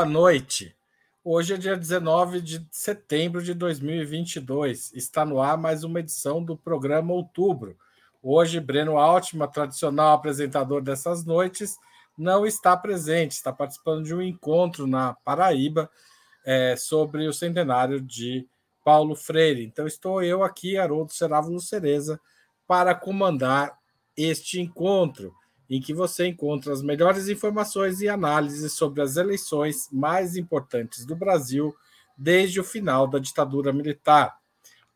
boa noite. Hoje é dia 19 de setembro de 2022. Está no ar mais uma edição do programa Outubro. Hoje, Breno Altman, tradicional apresentador dessas noites, não está presente, está participando de um encontro na Paraíba é, sobre o centenário de Paulo Freire. Então, estou eu aqui, Haroldo Serávulo Cereza, para comandar este encontro em que você encontra as melhores informações e análises sobre as eleições mais importantes do Brasil desde o final da ditadura militar.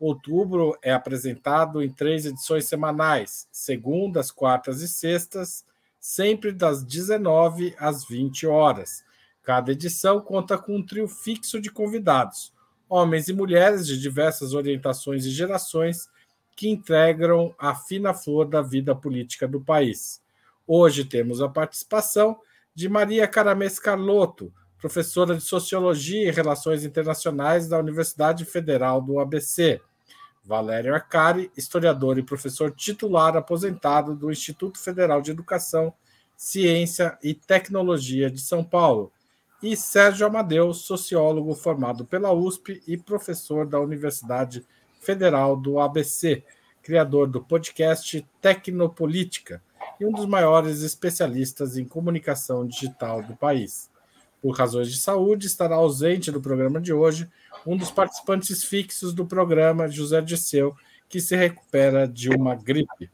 Outubro é apresentado em três edições semanais, segundas, quartas e sextas, sempre das 19 às 20 horas. Cada edição conta com um trio fixo de convidados, homens e mulheres de diversas orientações e gerações que integram a fina flor da vida política do país. Hoje temos a participação de Maria Caramês Carlotto, professora de Sociologia e Relações Internacionais da Universidade Federal do ABC. Valério Arcari, historiador e professor titular aposentado do Instituto Federal de Educação, Ciência e Tecnologia de São Paulo. E Sérgio Amadeu, sociólogo formado pela USP e professor da Universidade Federal do ABC, criador do podcast Tecnopolítica e um dos maiores especialistas em comunicação digital do país. Por razões de saúde, estará ausente do programa de hoje um dos participantes fixos do programa, José Disseu, que se recupera de uma gripe.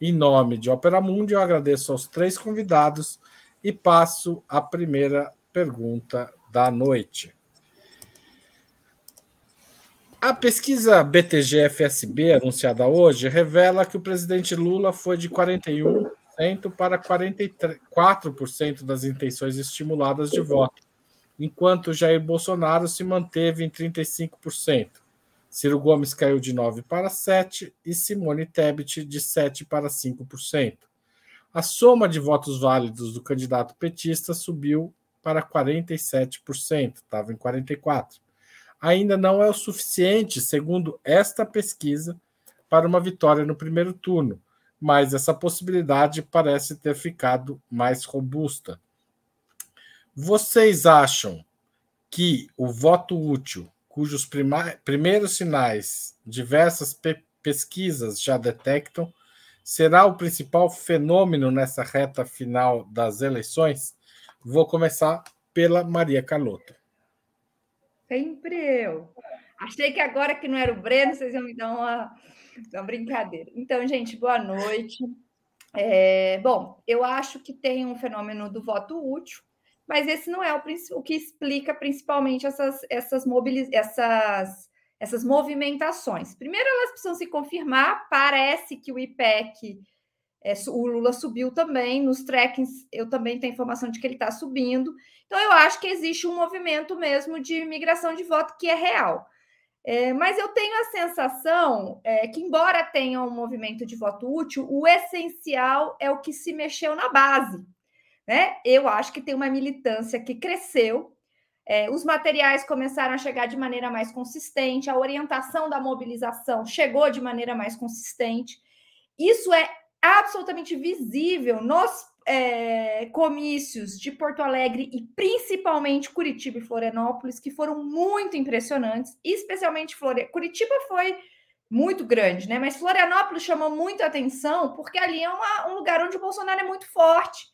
Em nome de Opera Mundi, eu agradeço aos três convidados e passo a primeira pergunta da noite. A pesquisa BTG-FSB anunciada hoje revela que o presidente Lula foi de 41 para 44% das intenções estimuladas de voto, enquanto Jair Bolsonaro se manteve em 35%. Ciro Gomes caiu de 9 para 7 e Simone Tebet de 7 para 5%. A soma de votos válidos do candidato petista subiu para 47%, estava em 44%. Ainda não é o suficiente, segundo esta pesquisa, para uma vitória no primeiro turno, mas essa possibilidade parece ter ficado mais robusta. Vocês acham que o voto útil, cujos primeiros sinais diversas pe pesquisas já detectam, será o principal fenômeno nessa reta final das eleições? Vou começar pela Maria Carlota. Sempre eu. Achei que agora que não era o Breno, vocês iam me dar uma uma brincadeira. Então, gente, boa noite. É, bom, eu acho que tem um fenômeno do voto útil, mas esse não é o, o que explica principalmente essas, essas, mobiliz, essas, essas movimentações. Primeiro, elas precisam se confirmar. Parece que o IPEC, é, o Lula subiu também. Nos trackings, eu também tenho informação de que ele está subindo. Então, eu acho que existe um movimento mesmo de migração de voto que é real. É, mas eu tenho a sensação é, que, embora tenha um movimento de voto útil, o essencial é o que se mexeu na base. Né? Eu acho que tem uma militância que cresceu, é, os materiais começaram a chegar de maneira mais consistente, a orientação da mobilização chegou de maneira mais consistente. Isso é absolutamente visível nos é, comícios de Porto Alegre e principalmente Curitiba e Florianópolis, que foram muito impressionantes, especialmente Florianópolis. Curitiba foi muito grande, né? Mas Florianópolis chamou muito atenção porque ali é uma, um lugar onde o Bolsonaro é muito forte.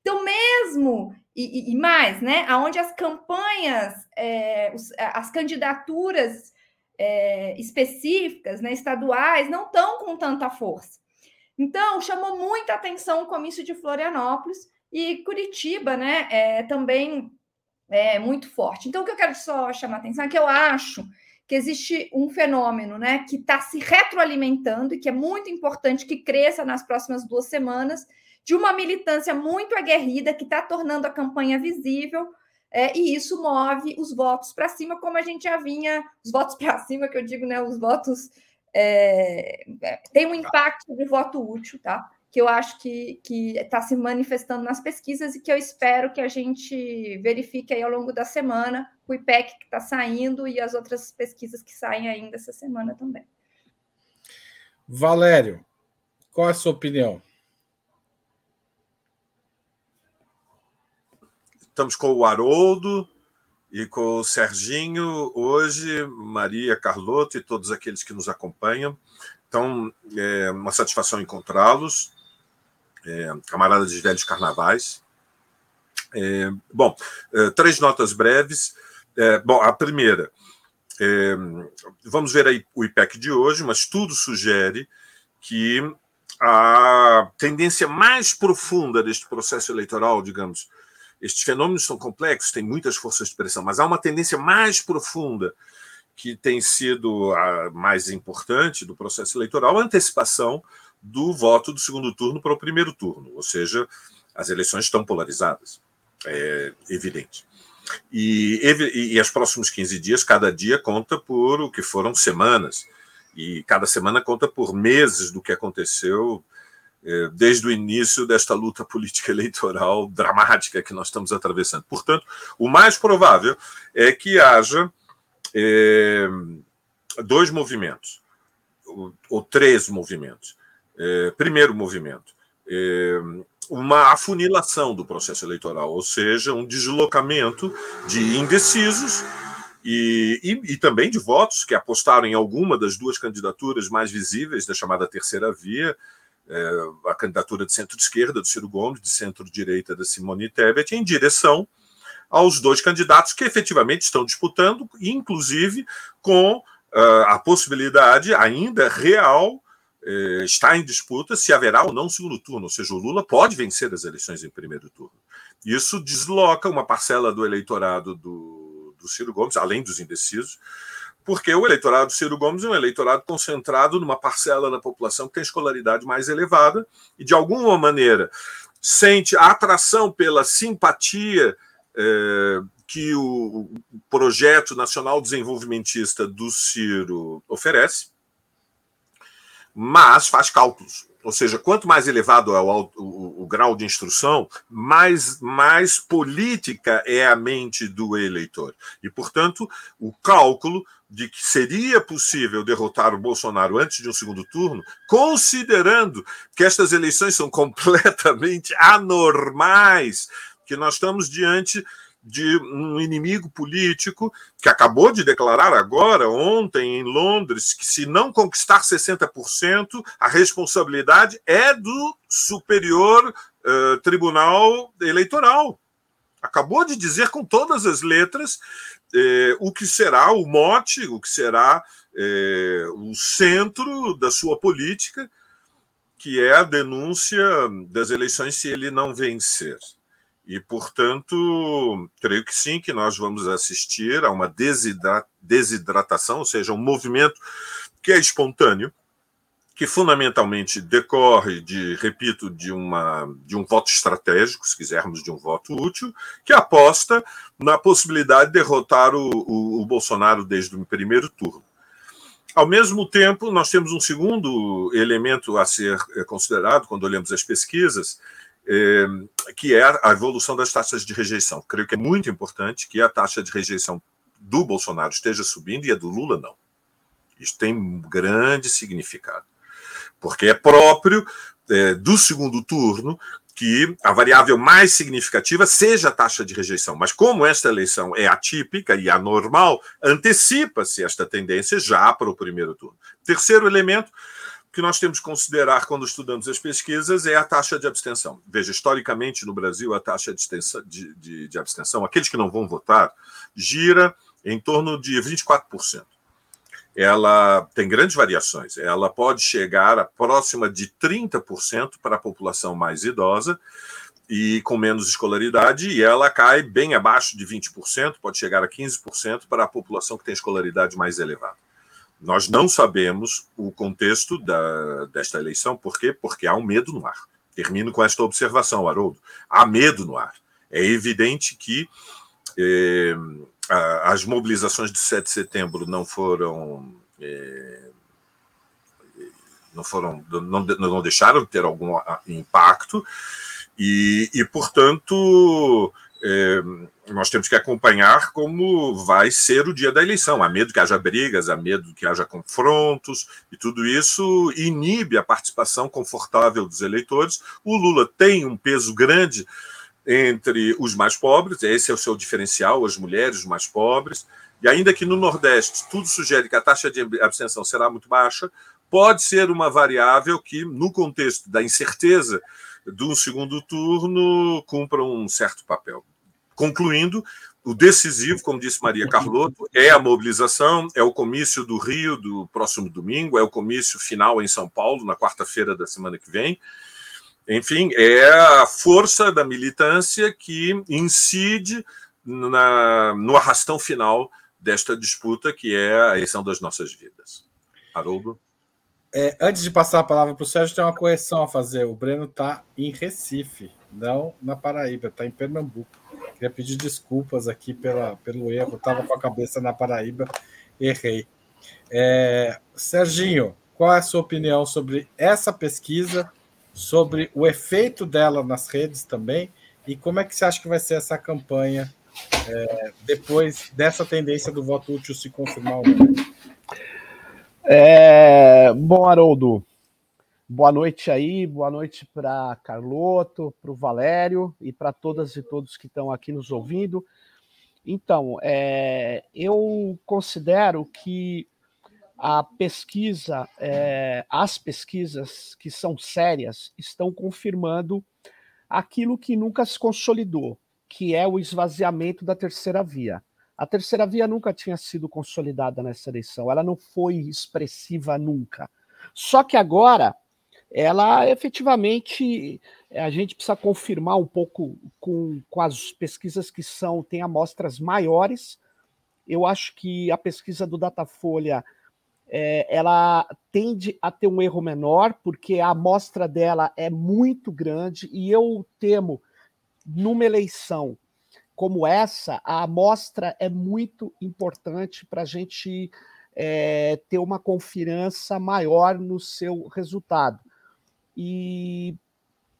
Então, mesmo e, e mais, né? Aonde as campanhas, é, os, as candidaturas é, específicas, né, estaduais, não estão com tanta força. Então, chamou muita atenção o comício de Florianópolis e Curitiba, né? É, também é muito forte. Então, o que eu quero só chamar atenção é que eu acho que existe um fenômeno, né, que está se retroalimentando e que é muito importante que cresça nas próximas duas semanas, de uma militância muito aguerrida que está tornando a campanha visível. É, e isso move os votos para cima, como a gente já vinha, os votos para cima, que eu digo, né? Os votos é, é, tem um impacto de voto útil, tá? Que eu acho que está se manifestando nas pesquisas e que eu espero que a gente verifique aí ao longo da semana o IPEC que está saindo e as outras pesquisas que saem ainda essa semana também. Valério, qual é a sua opinião? Estamos com o Haroldo, e com o Serginho, hoje, Maria, Carlota e todos aqueles que nos acompanham. Então, é uma satisfação encontrá-los, é, camaradas de velhos carnavais. É, bom, é, três notas breves. É, bom, a primeira, é, vamos ver aí o IPEC de hoje, mas tudo sugere que a tendência mais profunda deste processo eleitoral, digamos, estes fenômenos são complexos, têm muitas forças de pressão, mas há uma tendência mais profunda que tem sido a mais importante do processo eleitoral, a antecipação do voto do segundo turno para o primeiro turno, ou seja, as eleições estão polarizadas, é evidente. E, e, e os próximos 15 dias, cada dia conta por o que foram semanas, e cada semana conta por meses do que aconteceu desde o início desta luta política eleitoral dramática que nós estamos atravessando. Portanto, o mais provável é que haja é, dois movimentos, ou, ou três movimentos. É, primeiro movimento, é, uma afunilação do processo eleitoral, ou seja, um deslocamento de indecisos e, e, e, também de votos que apostaram em alguma das duas candidaturas mais visíveis da chamada terceira via, é, a candidatura de centro-esquerda do Ciro Gomes, de centro-direita da Simone Tebet, em direção aos dois candidatos que efetivamente estão disputando, inclusive com uh, a possibilidade ainda real uh, está em disputa se haverá ou não segundo turno, ou seja, o Lula pode vencer as eleições em primeiro turno. Isso desloca uma parcela do eleitorado do, do Ciro Gomes, além dos indecisos, porque o eleitorado do Ciro Gomes é um eleitorado concentrado numa parcela da população que tem escolaridade mais elevada e, de alguma maneira, sente a atração pela simpatia é, que o projeto nacional desenvolvimentista do Ciro oferece, mas faz cálculos. Ou seja, quanto mais elevado é o, o, o, grau de instrução, mais, mais política é a mente do eleitor. E, portanto, o cálculo de que seria possível derrotar o Bolsonaro antes de um segundo turno, considerando que estas eleições são completamente anormais, que nós estamos diante de um inimigo político que acabou de declarar agora, ontem, em Londres, que se não conquistar 60%, a responsabilidade é do Superior uh, Tribunal Eleitoral. Acabou de dizer com todas as letras eh, o que será o mote, o que será eh, o centro da sua política, que é a denúncia das eleições se ele não vencer. E, portanto, creio que sim, que nós vamos assistir a uma desidratação, ou seja, um movimento que é espontâneo, que fundamentalmente decorre de, repito, de, uma, de um voto estratégico, se quisermos, de um voto útil, que aposta na possibilidade de derrotar o, o, o Bolsonaro desde o primeiro turno. Ao mesmo tempo, nós temos um segundo elemento a ser considerado quando olhamos as pesquisas, é, que é a evolução das taxas de rejeição. Creio que é muito importante que a taxa de rejeição do Bolsonaro esteja subindo e a do Lula não. Isso tem um grande significado, porque é próprio é, do segundo turno que a variável mais significativa seja a taxa de rejeição. Mas como esta eleição é atípica e anormal, antecipa-se esta tendência já para o primeiro turno. Terceiro elemento, que nós temos que considerar quando estudamos as pesquisas é a taxa de abstenção. Veja, historicamente no Brasil, a taxa de, de, de, de abstenção, aqueles que não vão votar, gira em torno de 24%. Ela tem grandes variações. Ela pode chegar a próxima de 30% para a população mais idosa e com menos escolaridade, e ela cai bem abaixo de 20%, pode chegar a 15% para a população que tem escolaridade mais elevada. Nós não sabemos o contexto da, desta eleição, por quê? Porque há um medo no ar. Termino com esta observação, Haroldo. Há medo no ar. É evidente que eh, as mobilizações de 7 de setembro não foram. Eh, não foram não, não deixaram de ter algum impacto e, e portanto é, nós temos que acompanhar como vai ser o dia da eleição. Há medo que haja brigas, há medo que haja confrontos, e tudo isso inibe a participação confortável dos eleitores. O Lula tem um peso grande entre os mais pobres, esse é o seu diferencial, as mulheres, mais pobres, e ainda que no Nordeste tudo sugere que a taxa de abstenção será muito baixa, pode ser uma variável que, no contexto da incerteza do segundo turno, cumpra um certo papel. Concluindo, o decisivo, como disse Maria Carlotto, é a mobilização, é o comício do Rio do próximo domingo, é o comício final em São Paulo, na quarta-feira da semana que vem. Enfim, é a força da militância que incide na, no arrastão final desta disputa, que é a eleição das nossas vidas. Haroldo? É, antes de passar a palavra para o Sérgio, tem uma correção a fazer. O Breno está em Recife, não na Paraíba, está em Pernambuco. Queria pedir desculpas aqui pela, pelo erro, estava com a cabeça na Paraíba, errei. É, Serginho, qual é a sua opinião sobre essa pesquisa, sobre o efeito dela nas redes também, e como é que você acha que vai ser essa campanha é, depois dessa tendência do voto útil se confirmar? É, bom, Haroldo, boa noite aí, boa noite para Carloto, para o Valério e para todas e todos que estão aqui nos ouvindo. Então, é, eu considero que a pesquisa, é, as pesquisas que são sérias, estão confirmando aquilo que nunca se consolidou, que é o esvaziamento da terceira via. A terceira via nunca tinha sido consolidada nessa eleição, ela não foi expressiva nunca. Só que agora, ela efetivamente, a gente precisa confirmar um pouco com, com as pesquisas que são, tem amostras maiores. Eu acho que a pesquisa do Datafolha é, ela tende a ter um erro menor, porque a amostra dela é muito grande, e eu temo, numa eleição como essa, a amostra é muito importante para a gente é, ter uma confiança maior no seu resultado. E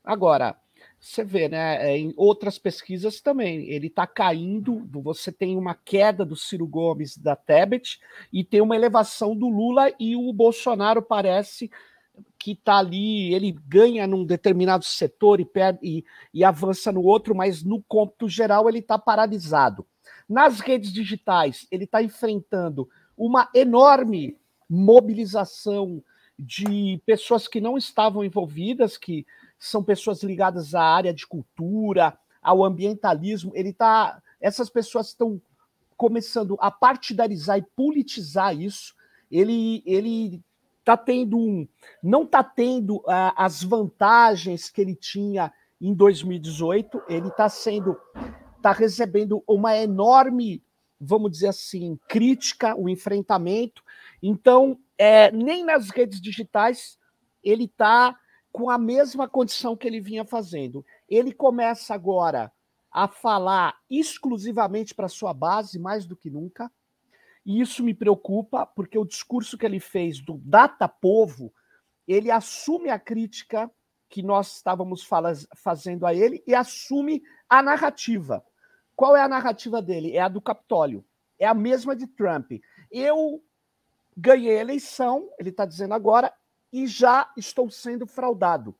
agora, você vê, né? É, em outras pesquisas também, ele está caindo. Você tem uma queda do Ciro Gomes da Tebet e tem uma elevação do Lula, e o Bolsonaro parece que está ali, ele ganha num determinado setor e, perde, e, e avança no outro, mas no cômputo geral ele está paralisado. Nas redes digitais, ele está enfrentando uma enorme mobilização de pessoas que não estavam envolvidas, que são pessoas ligadas à área de cultura, ao ambientalismo. Ele tá, essas pessoas estão começando a partidarizar e politizar isso. Ele, ele tá tendo um, não está tendo uh, as vantagens que ele tinha em 2018. Ele está sendo, está recebendo uma enorme, vamos dizer assim, crítica, o enfrentamento. Então, é, nem nas redes digitais ele está com a mesma condição que ele vinha fazendo. Ele começa agora a falar exclusivamente para sua base, mais do que nunca. E isso me preocupa, porque o discurso que ele fez do data povo, ele assume a crítica que nós estávamos fazendo a ele e assume a narrativa. Qual é a narrativa dele? É a do Capitólio. É a mesma de Trump. Eu ganhei a eleição, ele está dizendo agora, e já estou sendo fraudado.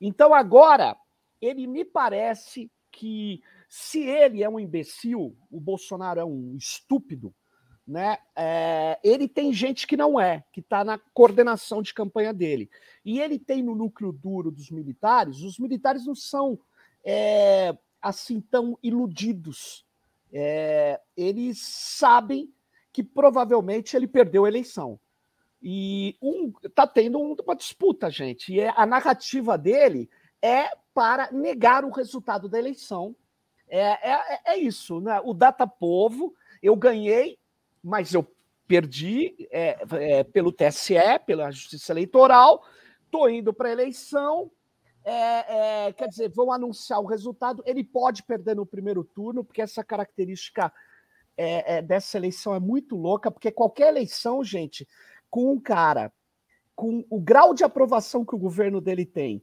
Então agora, ele me parece que se ele é um imbecil, o Bolsonaro é um estúpido, né? É, ele tem gente que não é, que está na coordenação de campanha dele. E ele tem no núcleo duro dos militares, os militares não são é, assim tão iludidos. É, eles sabem que provavelmente ele perdeu a eleição. E um, tá tendo uma disputa, gente. E é, a narrativa dele é para negar o resultado da eleição. É, é, é isso, né? O data povo, eu ganhei mas eu perdi é, é, pelo TSE, pela Justiça Eleitoral, estou indo para a eleição. É, é, quer dizer, vão anunciar o resultado. Ele pode perder no primeiro turno, porque essa característica é, é, dessa eleição é muito louca, porque qualquer eleição, gente, com um cara com o grau de aprovação que o governo dele tem,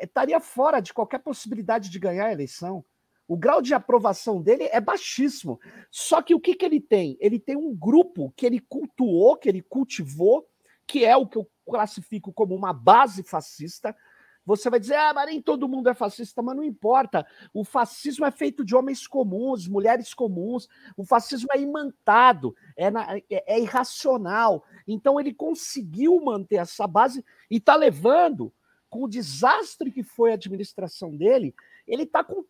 estaria fora de qualquer possibilidade de ganhar a eleição. O grau de aprovação dele é baixíssimo. Só que o que, que ele tem? Ele tem um grupo que ele cultuou, que ele cultivou, que é o que eu classifico como uma base fascista, Você vai dizer, ah, mas nem todo mundo é fascista, mas não importa. O fascismo é feito de homens comuns, mulheres comuns. O fascismo é imantado, é, na, é, é irracional. Então ele conseguiu manter essa base e está levando, com o desastre que foi a administração dele, ele está com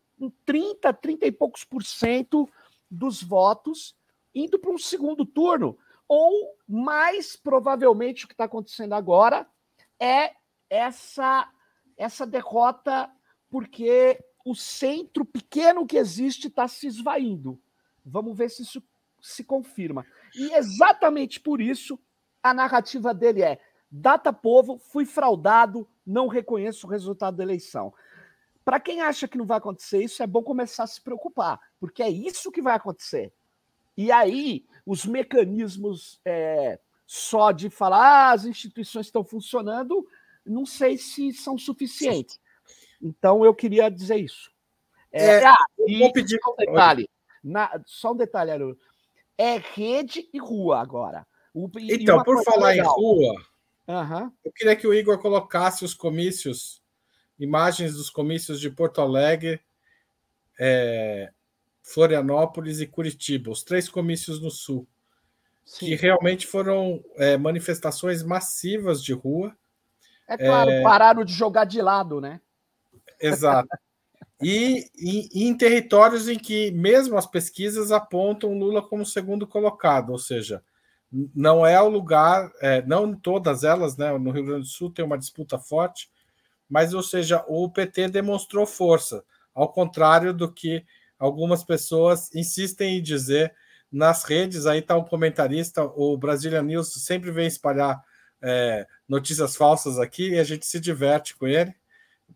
30, 30 e poucos por cento dos votos indo para um segundo turno. Ou, mais provavelmente, o que está acontecendo agora é essa essa derrota porque o centro pequeno que existe está se esvaindo. Vamos ver se isso se confirma. E exatamente por isso a narrativa dele é: data povo, fui fraudado, não reconheço o resultado da eleição. Para quem acha que não vai acontecer isso, é bom começar a se preocupar, porque é isso que vai acontecer. E aí, os mecanismos é, só de falar ah, as instituições estão funcionando não sei se são suficientes. Então, eu queria dizer isso. É, é, ah, vou pedir só um detalhe. Na, só um detalhe, Haroldo. É rede e rua agora. O, então, por falar legal. em rua, uhum. eu queria que o Igor colocasse os comícios, imagens dos comícios de Porto Alegre, é, Florianópolis e Curitiba, os três comícios no sul, Sim. que realmente foram é, manifestações massivas de rua é claro, é... pararam de jogar de lado, né? Exato. E, e, em territórios em que mesmo as pesquisas apontam Lula como segundo colocado, ou seja, não é o lugar, é, não todas elas, né? No Rio Grande do Sul tem uma disputa forte, mas ou seja, o PT demonstrou força, ao contrário do que algumas pessoas insistem em dizer nas redes. Aí está um comentarista, o Brasília News sempre vem espalhar é, notícias falsas aqui e a gente se diverte com ele.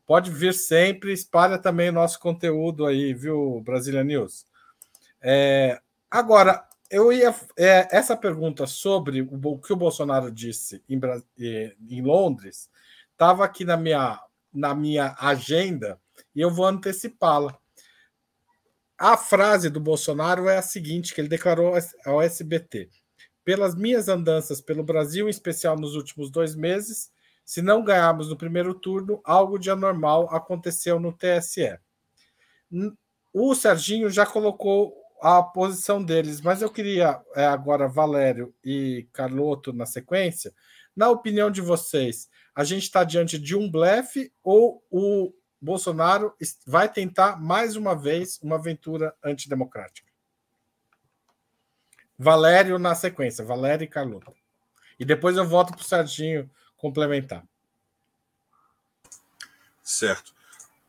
Pode vir sempre, espalha também o nosso conteúdo aí, viu, Brasília News? É, agora, eu ia. É, essa pergunta sobre o, o, que o Bolsonaro disse em, em Londres estava aqui na minha, na minha agenda e eu vou antecipá-la. A frase do Bolsonaro é a seguinte, que ele declarou ao SBT pelas minhas andanças pelo Brasil, em especial nos últimos dois meses, se não ganharmos no primeiro turno, algo de anormal aconteceu no TSE. O Serginho já colocou a posição deles, mas eu queria é, agora Valério e Carloto na sequência. Na opinião de vocês, a gente está diante de um blefe ou o Bolsonaro vai tentar mais uma vez uma aventura antidemocrática? Valério na sequência, Valério e Carlota. E depois eu volto para o Serginho complementar. Certo.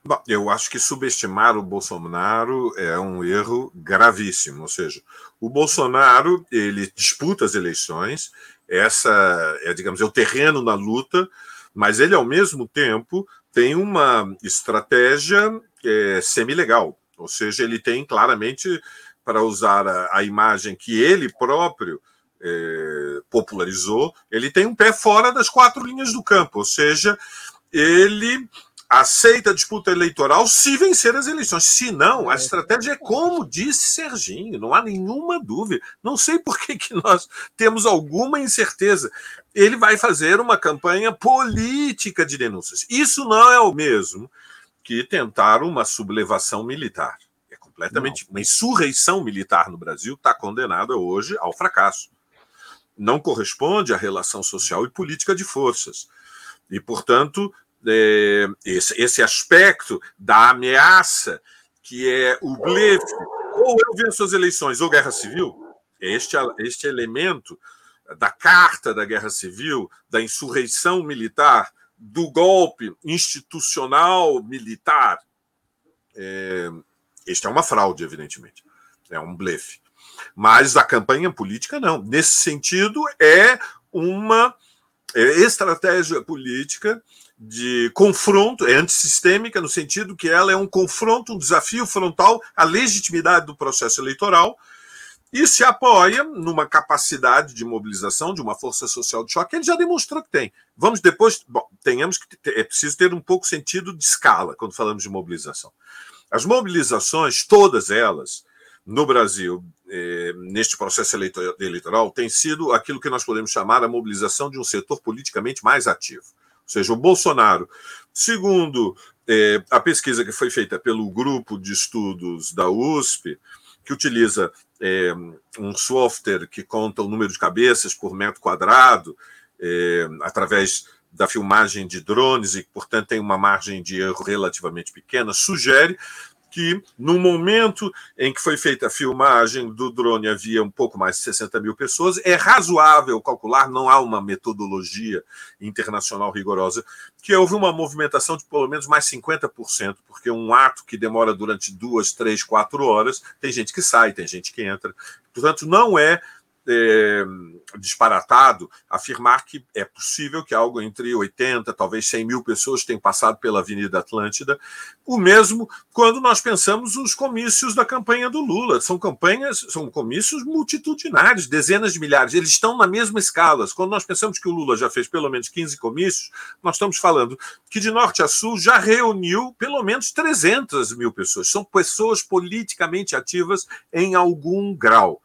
Bom, eu acho que subestimar o Bolsonaro é um erro gravíssimo. Ou seja, o Bolsonaro ele disputa as eleições, essa é, digamos, é o terreno na luta, mas ele ao mesmo tempo tem uma estratégia é, semi-legal. Ou seja, ele tem claramente para usar a, a imagem que ele próprio é, popularizou, ele tem um pé fora das quatro linhas do campo, ou seja, ele aceita a disputa eleitoral se vencer as eleições. Se não, a estratégia é como disse Serginho, não há nenhuma dúvida. Não sei por que, que nós temos alguma incerteza. Ele vai fazer uma campanha política de denúncias. Isso não é o mesmo que tentar uma sublevação militar completamente. Não. Uma insurreição militar no Brasil está condenada hoje ao fracasso. Não corresponde à relação social e política de forças. E, portanto, é, esse, esse aspecto da ameaça, que é o blefe, ou eu venço as eleições ou guerra civil, este, este elemento da carta da guerra civil, da insurreição militar, do golpe institucional militar, é, este é uma fraude, evidentemente. É um blefe. Mas a campanha política, não. Nesse sentido, é uma é, estratégia política de confronto, é antissistêmica, no sentido que ela é um confronto, um desafio frontal à legitimidade do processo eleitoral e se apoia numa capacidade de mobilização de uma força social de choque. Ele já demonstrou que tem. Vamos depois, bom, tenhamos que é preciso ter um pouco sentido de escala quando falamos de mobilização. As mobilizações, todas elas, no Brasil, eh, neste processo eleitoral, tem sido aquilo que nós podemos chamar a mobilização de um setor politicamente mais ativo. Ou seja, o Bolsonaro Segundo, é, a pesquisa que foi feita pelo grupo de estudos da USP, que utiliza é, um software que conta o número de cabeças por metro quadrado, através da filmagem de drones e, portanto, tem uma margem de erro relativamente pequena, sugere que no momento em que foi feita a filmagem do drone havia um pouco mais de 60 mil pessoas. É razoável calcular, não há uma metodologia internacional rigorosa, que houve uma movimentação de pelo menos mais 50%, porque um ato que demora durante duas, três, quatro horas, tem gente que sai, tem gente que entra. Portanto, não é é, disparatado afirmar que é possível que algo entre 80, talvez 100 mil pessoas tenham passado pela Avenida Atlântida. O mesmo quando nós pensamos os comícios da campanha do Lula. São campanhas, são comícios multitudinários, dezenas de milhares. Eles estão na mesma escala. Quando nós pensamos que o Lula já fez pelo menos 15 comícios, nós estamos falando que de norte a sul já reuniu pelo menos 300 mil pessoas. São pessoas politicamente ativas em algum grau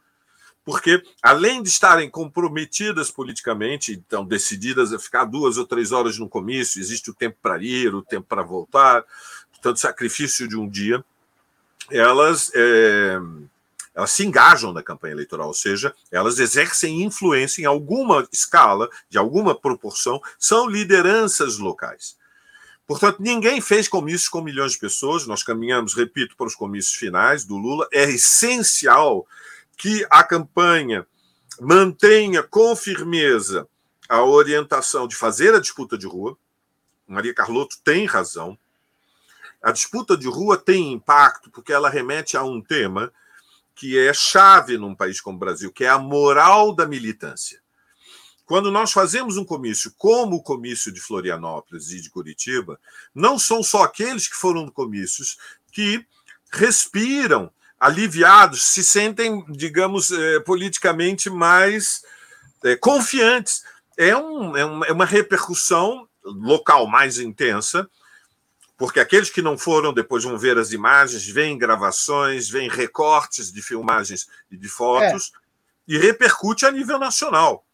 porque, além de estarem comprometidas politicamente, então decididas a ficar duas ou três horas no comício, existe o tempo para ir, o tempo para voltar, portanto, sacrifício de um dia, elas, é, elas se engajam na campanha eleitoral, ou seja, elas exercem influência em alguma escala, de alguma proporção, são lideranças locais. Portanto, ninguém fez comícios com milhões de pessoas, nós caminhamos, repito, para os comícios finais do Lula, é essencial que a campanha mantenha com firmeza a orientação de fazer a disputa de rua. Maria Carlotto tem razão. A disputa de rua tem impacto porque ela remete a um tema que é chave num país como o Brasil, que é a moral da militância. Quando nós fazemos um comício como o comício de Florianópolis e de Curitiba, não são só aqueles que foram comícios que respiram aliviados, se sentem, digamos, é, politicamente mais é, confiantes. É, um, é, uma, é uma repercussão local mais intensa, porque aqueles que não foram depois vão ver as imagens, veem gravações, veem recortes de filmagens e de fotos, é. e repercute a nível nacional.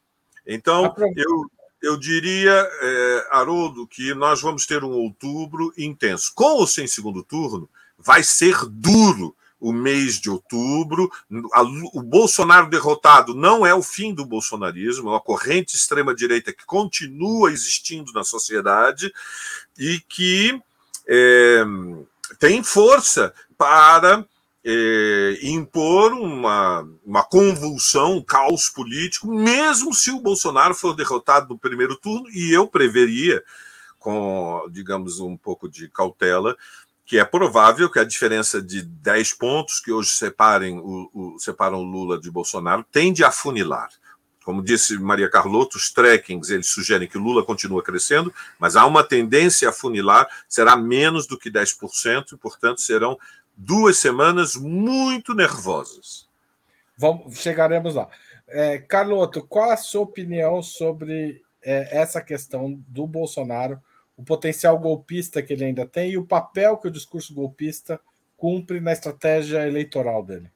Então, eu, eu diria, é, Haroldo, que nós vamos ter um outubro intenso. Com ou sem segundo turno, vai ser duro o mês de outubro. O Bolsonaro derrotado não é o fim do bolsonarismo, é uma corrente extrema-direita que continua existindo na sociedade e que é, tem força para é, impor uma, uma convulsão, um caos político, mesmo se o Bolsonaro for derrotado no primeiro turno, e eu preveria, com, digamos, um pouco de cautela, que é provável que a diferença de 10 pontos que hoje separem o, o, separam Lula de Bolsonaro tende a funilar. Como disse Maria Carlotto, os trackings eles sugerem que Lula continua crescendo, mas há uma tendência a funilar, será menos do que 10%, e, portanto, serão duas semanas muito nervosas. Vamos, chegaremos lá. É, Carlotto, qual a sua opinião sobre é, essa questão do Bolsonaro o potencial golpista que ele ainda tem e o papel que o discurso golpista cumpre na estratégia eleitoral dele?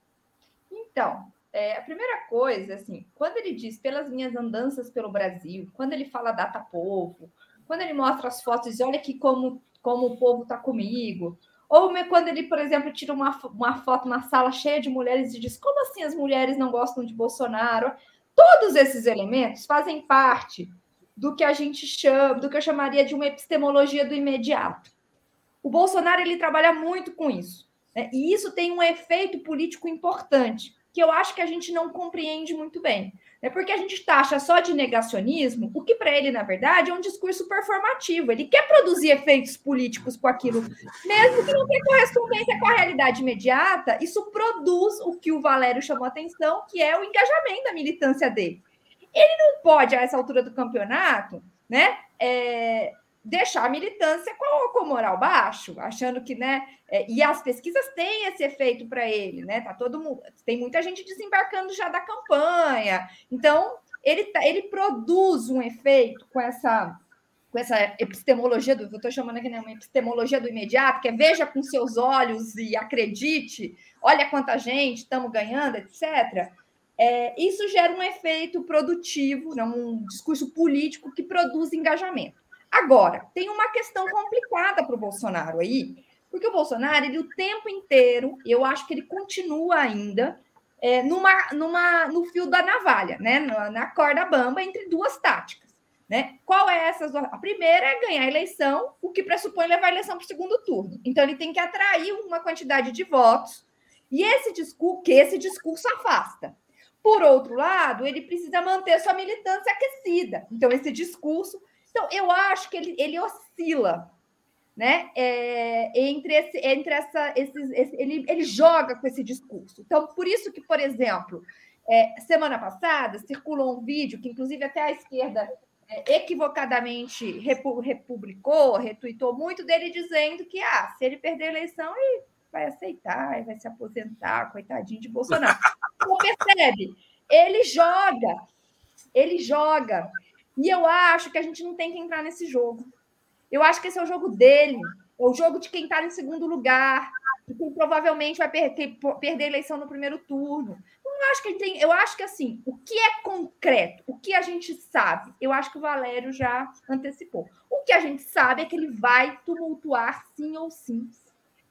Então, é, a primeira coisa, assim, quando ele diz pelas minhas andanças pelo Brasil, quando ele fala data povo, quando ele mostra as fotos e olha aqui como, como o povo está comigo, ou quando ele, por exemplo, tira uma, uma foto, uma sala cheia de mulheres e diz como assim as mulheres não gostam de Bolsonaro? Todos esses elementos fazem parte do que a gente chama, do que eu chamaria de uma epistemologia do imediato. O Bolsonaro ele trabalha muito com isso, né? e isso tem um efeito político importante que eu acho que a gente não compreende muito bem. É porque a gente taxa só de negacionismo, o que para ele, na verdade, é um discurso performativo. Ele quer produzir efeitos políticos com aquilo, mesmo que não tenha correspondência com a realidade imediata, isso produz o que o Valério chamou a atenção, que é o engajamento da militância dele. Ele não pode, a essa altura do campeonato, né? É, deixar a militância com, com moral baixo, achando que, né? É, e as pesquisas têm esse efeito para ele, né? Tá todo mundo, tem muita gente desembarcando já da campanha. Então, ele, tá, ele produz um efeito com essa com essa epistemologia do, eu estou chamando aqui né, uma epistemologia do imediato, que é veja com seus olhos e acredite, olha quanta gente estamos ganhando, etc. É, isso gera um efeito produtivo, né, um discurso político que produz engajamento. Agora, tem uma questão complicada para o Bolsonaro aí, porque o Bolsonaro, ele o tempo inteiro, eu acho que ele continua ainda é, numa, numa, no fio da navalha, né? na, na corda bamba entre duas táticas. Né? Qual é essa? A primeira é ganhar a eleição, o que pressupõe levar a eleição para o segundo turno. Então, ele tem que atrair uma quantidade de votos, e esse discurso, que esse discurso afasta. Por outro lado, ele precisa manter sua militância aquecida. Então, esse discurso. Então, eu acho que ele, ele oscila né? É, entre esse, entre essa, esses, esse, ele, ele joga com esse discurso. Então, por isso que, por exemplo, é, semana passada circulou um vídeo que, inclusive, até a esquerda é, equivocadamente republicou, retuitou muito dele dizendo que ah, se ele perder a eleição, ele vai aceitar, vai se aposentar, coitadinho de Bolsonaro. Não percebe? Ele joga, ele joga. E eu acho que a gente não tem que entrar nesse jogo. Eu acho que esse é o jogo dele, é o jogo de quem está em segundo lugar, de quem provavelmente vai per ter, perder a eleição no primeiro turno não acho que tem. Eu acho que assim, o que é concreto, o que a gente sabe, eu acho que o Valério já antecipou. O que a gente sabe é que ele vai tumultuar sim ou sim.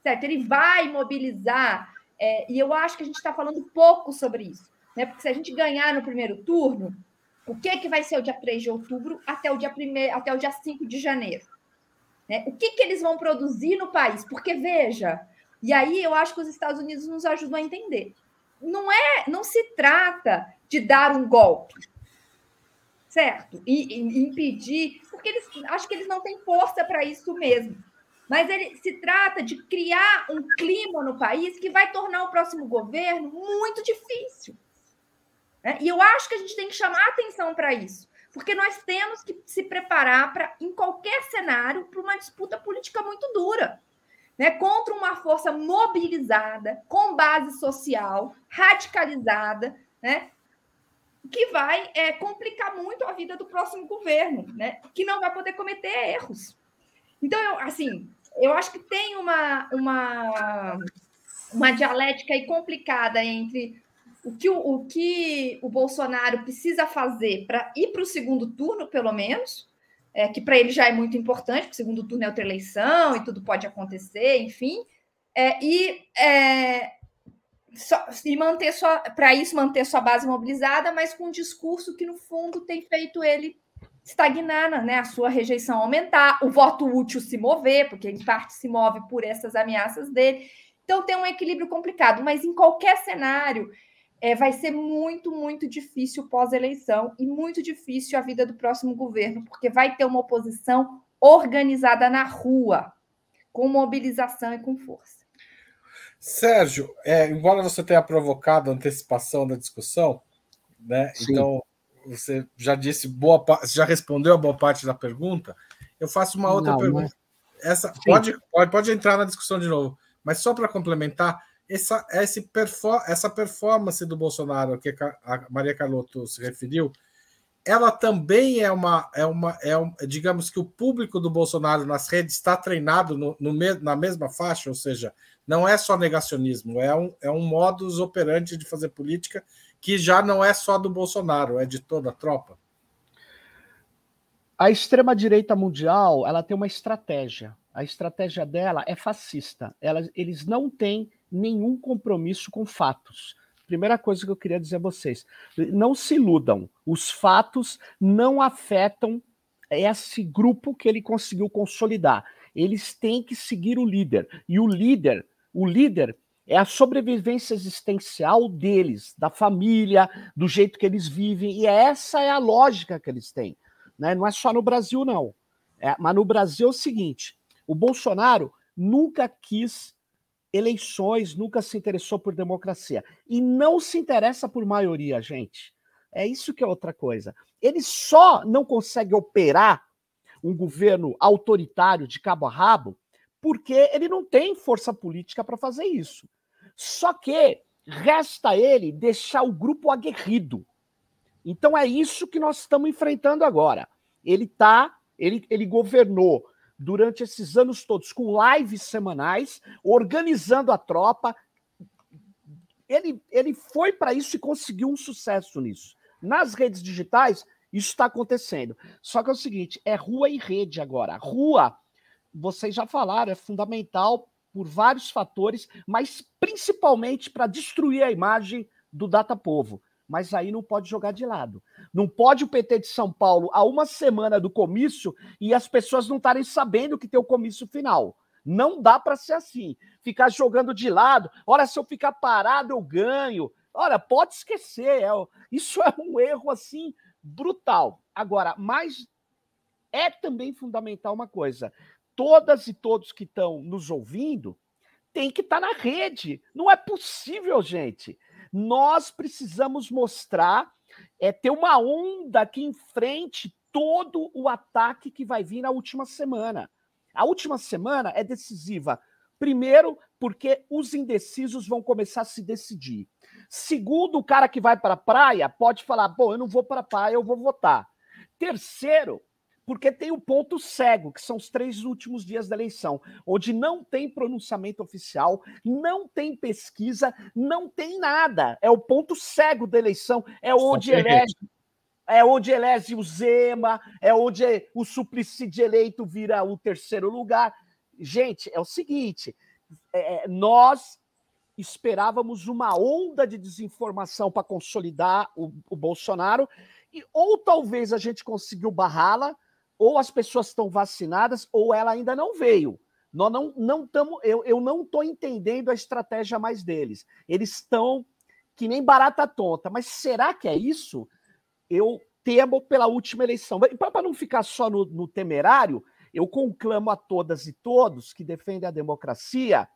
Certo? Ele vai mobilizar, é, e eu acho que a gente está falando pouco sobre isso. Né? Porque se a gente ganhar no primeiro turno, o que, que vai ser o dia 3 de outubro até o dia, primeiro, até o dia 5 de janeiro? Né? O que, que eles vão produzir no país? Porque, veja, e aí eu acho que os Estados Unidos nos ajudam a entender não é, não se trata de dar um golpe, certo? E, e impedir, porque eles acho que eles não têm força para isso mesmo. Mas ele se trata de criar um clima no país que vai tornar o próximo governo muito difícil. Né? E eu acho que a gente tem que chamar atenção para isso, porque nós temos que se preparar para, em qualquer cenário, para uma disputa política muito dura né, contra uma força mobilizada, com base social, radicalizada, né, que vai é, complicar muito a vida do próximo governo, né, que não vai poder cometer erros. Então, eu, assim, eu acho que tem uma, uma, uma dialética aí complicada entre o que o, o, que o Bolsonaro precisa fazer para ir para o segundo turno, pelo menos, é, que para ele já é muito importante, porque o segundo turno é outra eleição e tudo pode acontecer, enfim, é, e, é, só, e manter sua, para isso manter sua base mobilizada, mas com um discurso que no fundo tem feito ele estagnar, né, a sua rejeição aumentar, o voto útil se mover, porque em parte se move por essas ameaças dele. Então tem um equilíbrio complicado, mas em qualquer cenário é, vai ser muito, muito difícil pós-eleição e muito difícil a vida do próximo governo, porque vai ter uma oposição organizada na rua, com mobilização e com força. Sérgio, é, embora você tenha provocado a antecipação da discussão, né? Sim. Então você já disse boa já respondeu a boa parte da pergunta. Eu faço uma outra Não, pergunta. Mas... Essa pode, pode, pode entrar na discussão de novo, mas só para complementar, essa, esse essa performance do Bolsonaro que a Maria Carlotto se referiu, ela também é uma, é uma, é um, digamos que o público do Bolsonaro nas redes está treinado no, no, na mesma faixa, ou seja, não é só negacionismo, é um, é um modus operandi de fazer política que já não é só do Bolsonaro, é de toda a tropa. A extrema direita mundial, ela tem uma estratégia. A estratégia dela é fascista. Ela, eles não têm nenhum compromisso com fatos. Primeira coisa que eu queria dizer a vocês: não se iludam, os fatos não afetam esse grupo que ele conseguiu consolidar. Eles têm que seguir o líder. E o líder, o líder é a sobrevivência existencial deles, da família, do jeito que eles vivem, e essa é a lógica que eles têm. Né? Não é só no Brasil, não. É, mas no Brasil é o seguinte: o Bolsonaro nunca quis eleições, nunca se interessou por democracia. E não se interessa por maioria, gente. É isso que é outra coisa. Ele só não consegue operar um governo autoritário de cabo a rabo porque ele não tem força política para fazer isso. Só que resta ele deixar o grupo aguerrido. Então é isso que nós estamos enfrentando agora. Ele tá, ele, ele governou durante esses anos todos com lives semanais, organizando a tropa. Ele, ele foi para isso e conseguiu um sucesso nisso. Nas redes digitais, Isso está acontecendo. Só que é o seguinte: é rua e rede agora. Rua, vocês já falaram, é fundamental por vários fatores, mas principalmente para destruir a imagem do Data Povo. Mas aí não pode jogar de lado. Não pode o PT de São Paulo, a uma semana do comício, e as pessoas não estarem sabendo que tem o comício final. Não dá para ser assim. Ficar jogando de lado. Olha, se eu ficar parado, eu ganho. Olha, pode esquecer. É, isso é um erro assim brutal. Agora, mas é também fundamental uma coisa: todas e todos que estão nos ouvindo têm que estar tá na rede. Não é possível, gente. Nós precisamos mostrar, é ter uma onda aqui em frente todo o ataque que vai vir na última semana. A última semana é decisiva. Primeiro, porque os indecisos vão começar a se decidir. Segundo, o cara que vai para a praia pode falar: bom, eu não vou para a praia, eu vou votar. Terceiro, porque tem o ponto cego, que são os três últimos dias da eleição, onde não tem pronunciamento oficial, não tem pesquisa, não tem nada. É o ponto cego da eleição, é onde elege, é onde elege o Zema, é onde o Suplicy de eleito vira o terceiro lugar. Gente, é o seguinte: é, nós esperávamos uma onda de desinformação para consolidar o, o Bolsonaro, e, ou talvez a gente conseguiu barrá-la, ou as pessoas estão vacinadas, ou ela ainda não veio. Nós não não estamos. Eu, eu não estou entendendo a estratégia mais deles. Eles estão que nem barata tonta. Mas será que é isso? Eu temo pela última eleição. Para não ficar só no, no temerário, eu conclamo a todas e todos que defendem a democracia,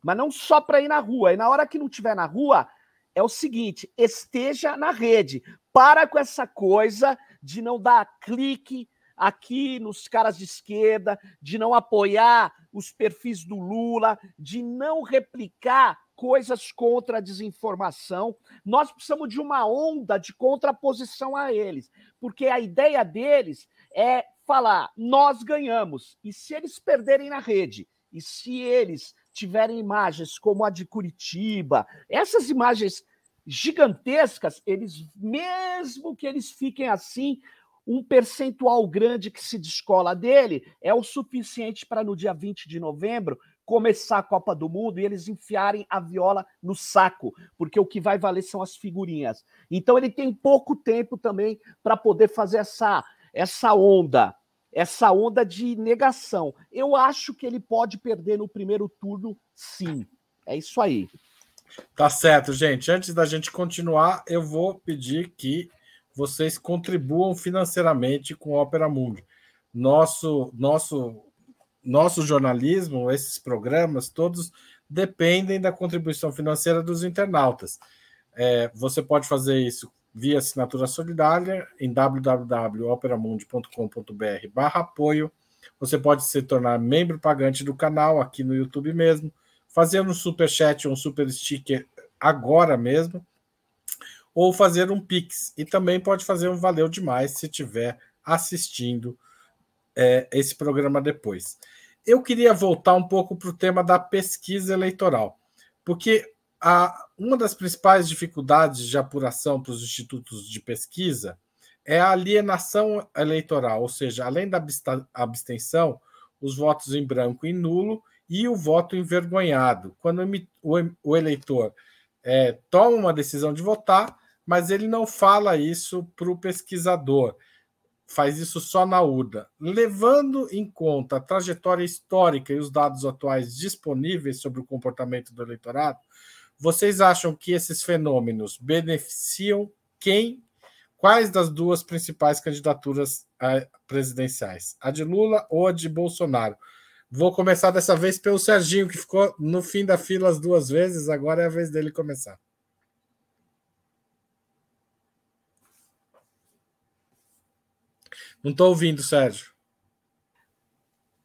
mas não só para ir na rua. E na hora que não estiver na rua, é o seguinte: esteja na rede. Para com essa coisa de não dar clique, aqui nos caras de esquerda, de não apoiar os perfis do Lula, de não replicar coisas contra a desinformação. Nós precisamos de uma onda de contraposição a eles, porque a ideia deles é falar: nós ganhamos, e se eles perderem na rede, e se eles tiverem imagens como a de Curitiba, essas imagens gigantescas, eles, mesmo que eles fiquem assim, um percentual grande que se descola dele é o suficiente para no dia 20 de novembro começar a Copa do Mundo e eles enfiarem a viola no saco, porque o que vai valer são as figurinhas. Então ele tem pouco tempo também para poder fazer essa essa onda, essa onda de negação. Eu acho que ele pode perder no primeiro turno, sim. É isso aí. Tá certo, gente. Antes da gente continuar, eu vou pedir que vocês contribuam financeiramente com o Opera Mundi. Nosso, nosso, nosso jornalismo, esses programas, todos dependem da contribuição financeira dos internautas. É, você pode fazer isso via assinatura solidária em www.operamundi.com.br barra apoio. Você pode se tornar membro pagante do canal aqui no YouTube mesmo, fazer um super chat ou um super sticker agora mesmo ou fazer um Pix. E também pode fazer um Valeu Demais se estiver assistindo é, esse programa depois. Eu queria voltar um pouco para o tema da pesquisa eleitoral, porque a, uma das principais dificuldades de apuração para os institutos de pesquisa é a alienação eleitoral, ou seja, além da abstenção, os votos em branco e nulo e o voto envergonhado. Quando o eleitor é, toma uma decisão de votar, mas ele não fala isso para o pesquisador, faz isso só na URDA. Levando em conta a trajetória histórica e os dados atuais disponíveis sobre o comportamento do eleitorado, vocês acham que esses fenômenos beneficiam quem? Quais das duas principais candidaturas eh, presidenciais? A de Lula ou a de Bolsonaro? Vou começar dessa vez pelo Serginho, que ficou no fim da fila as duas vezes, agora é a vez dele começar. Não estou ouvindo, Sérgio.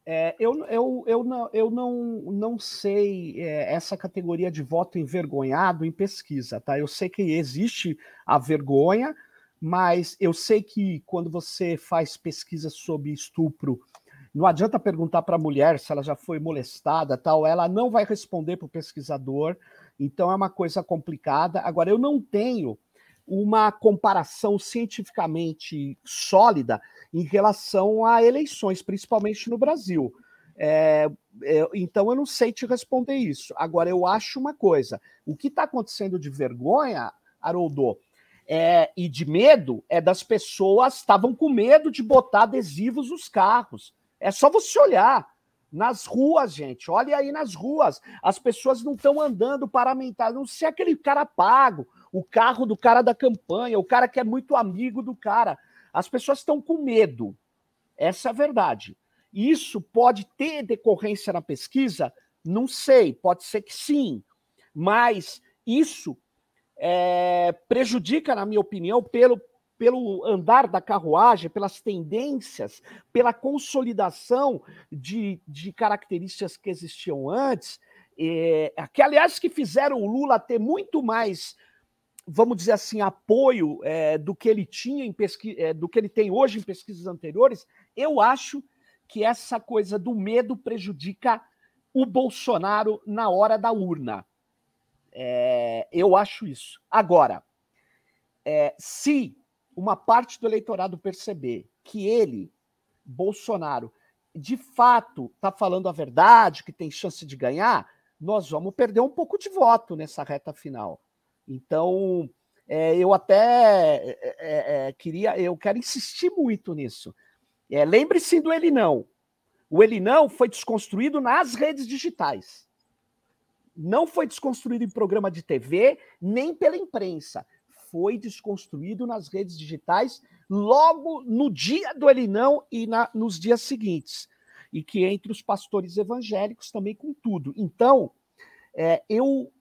É, eu, eu, eu, não, eu não, não sei é, essa categoria de voto envergonhado em pesquisa, tá? Eu sei que existe a vergonha, mas eu sei que quando você faz pesquisa sobre estupro, não adianta perguntar para a mulher se ela já foi molestada, tal, ela não vai responder para o pesquisador, então é uma coisa complicada. Agora, eu não tenho uma comparação cientificamente sólida em relação a eleições, principalmente no Brasil. É, é, então eu não sei te responder isso. Agora, eu acho uma coisa: o que está acontecendo de vergonha, Haroldo, é, e de medo é das pessoas estavam com medo de botar adesivos nos carros. É só você olhar nas ruas, gente. Olha aí nas ruas. As pessoas não estão andando parlamentar. Não sei aquele cara pago, o carro do cara da campanha, o cara que é muito amigo do cara. As pessoas estão com medo. Essa é a verdade. Isso pode ter decorrência na pesquisa? Não sei, pode ser que sim. Mas isso é, prejudica, na minha opinião, pelo, pelo andar da carruagem, pelas tendências, pela consolidação de, de características que existiam antes, é, que, aliás, que fizeram o Lula ter muito mais, vamos dizer assim, apoio é, do que ele tinha em pesquisa, é, do que ele tem hoje em pesquisas anteriores, eu acho que essa coisa do medo prejudica o Bolsonaro na hora da urna. É, eu acho isso. Agora, é, se uma parte do eleitorado perceber que ele, Bolsonaro, de fato está falando a verdade, que tem chance de ganhar, nós vamos perder um pouco de voto nessa reta final. Então, é, eu até é, é, é queria, eu quero insistir muito nisso. É, Lembre-se do ele não. O ele não foi desconstruído nas redes digitais. Não foi desconstruído em programa de TV, nem pela imprensa. Foi desconstruído nas redes digitais logo no dia do ele não e na, nos dias seguintes. E que entre os pastores evangélicos também com tudo. Então, é, eu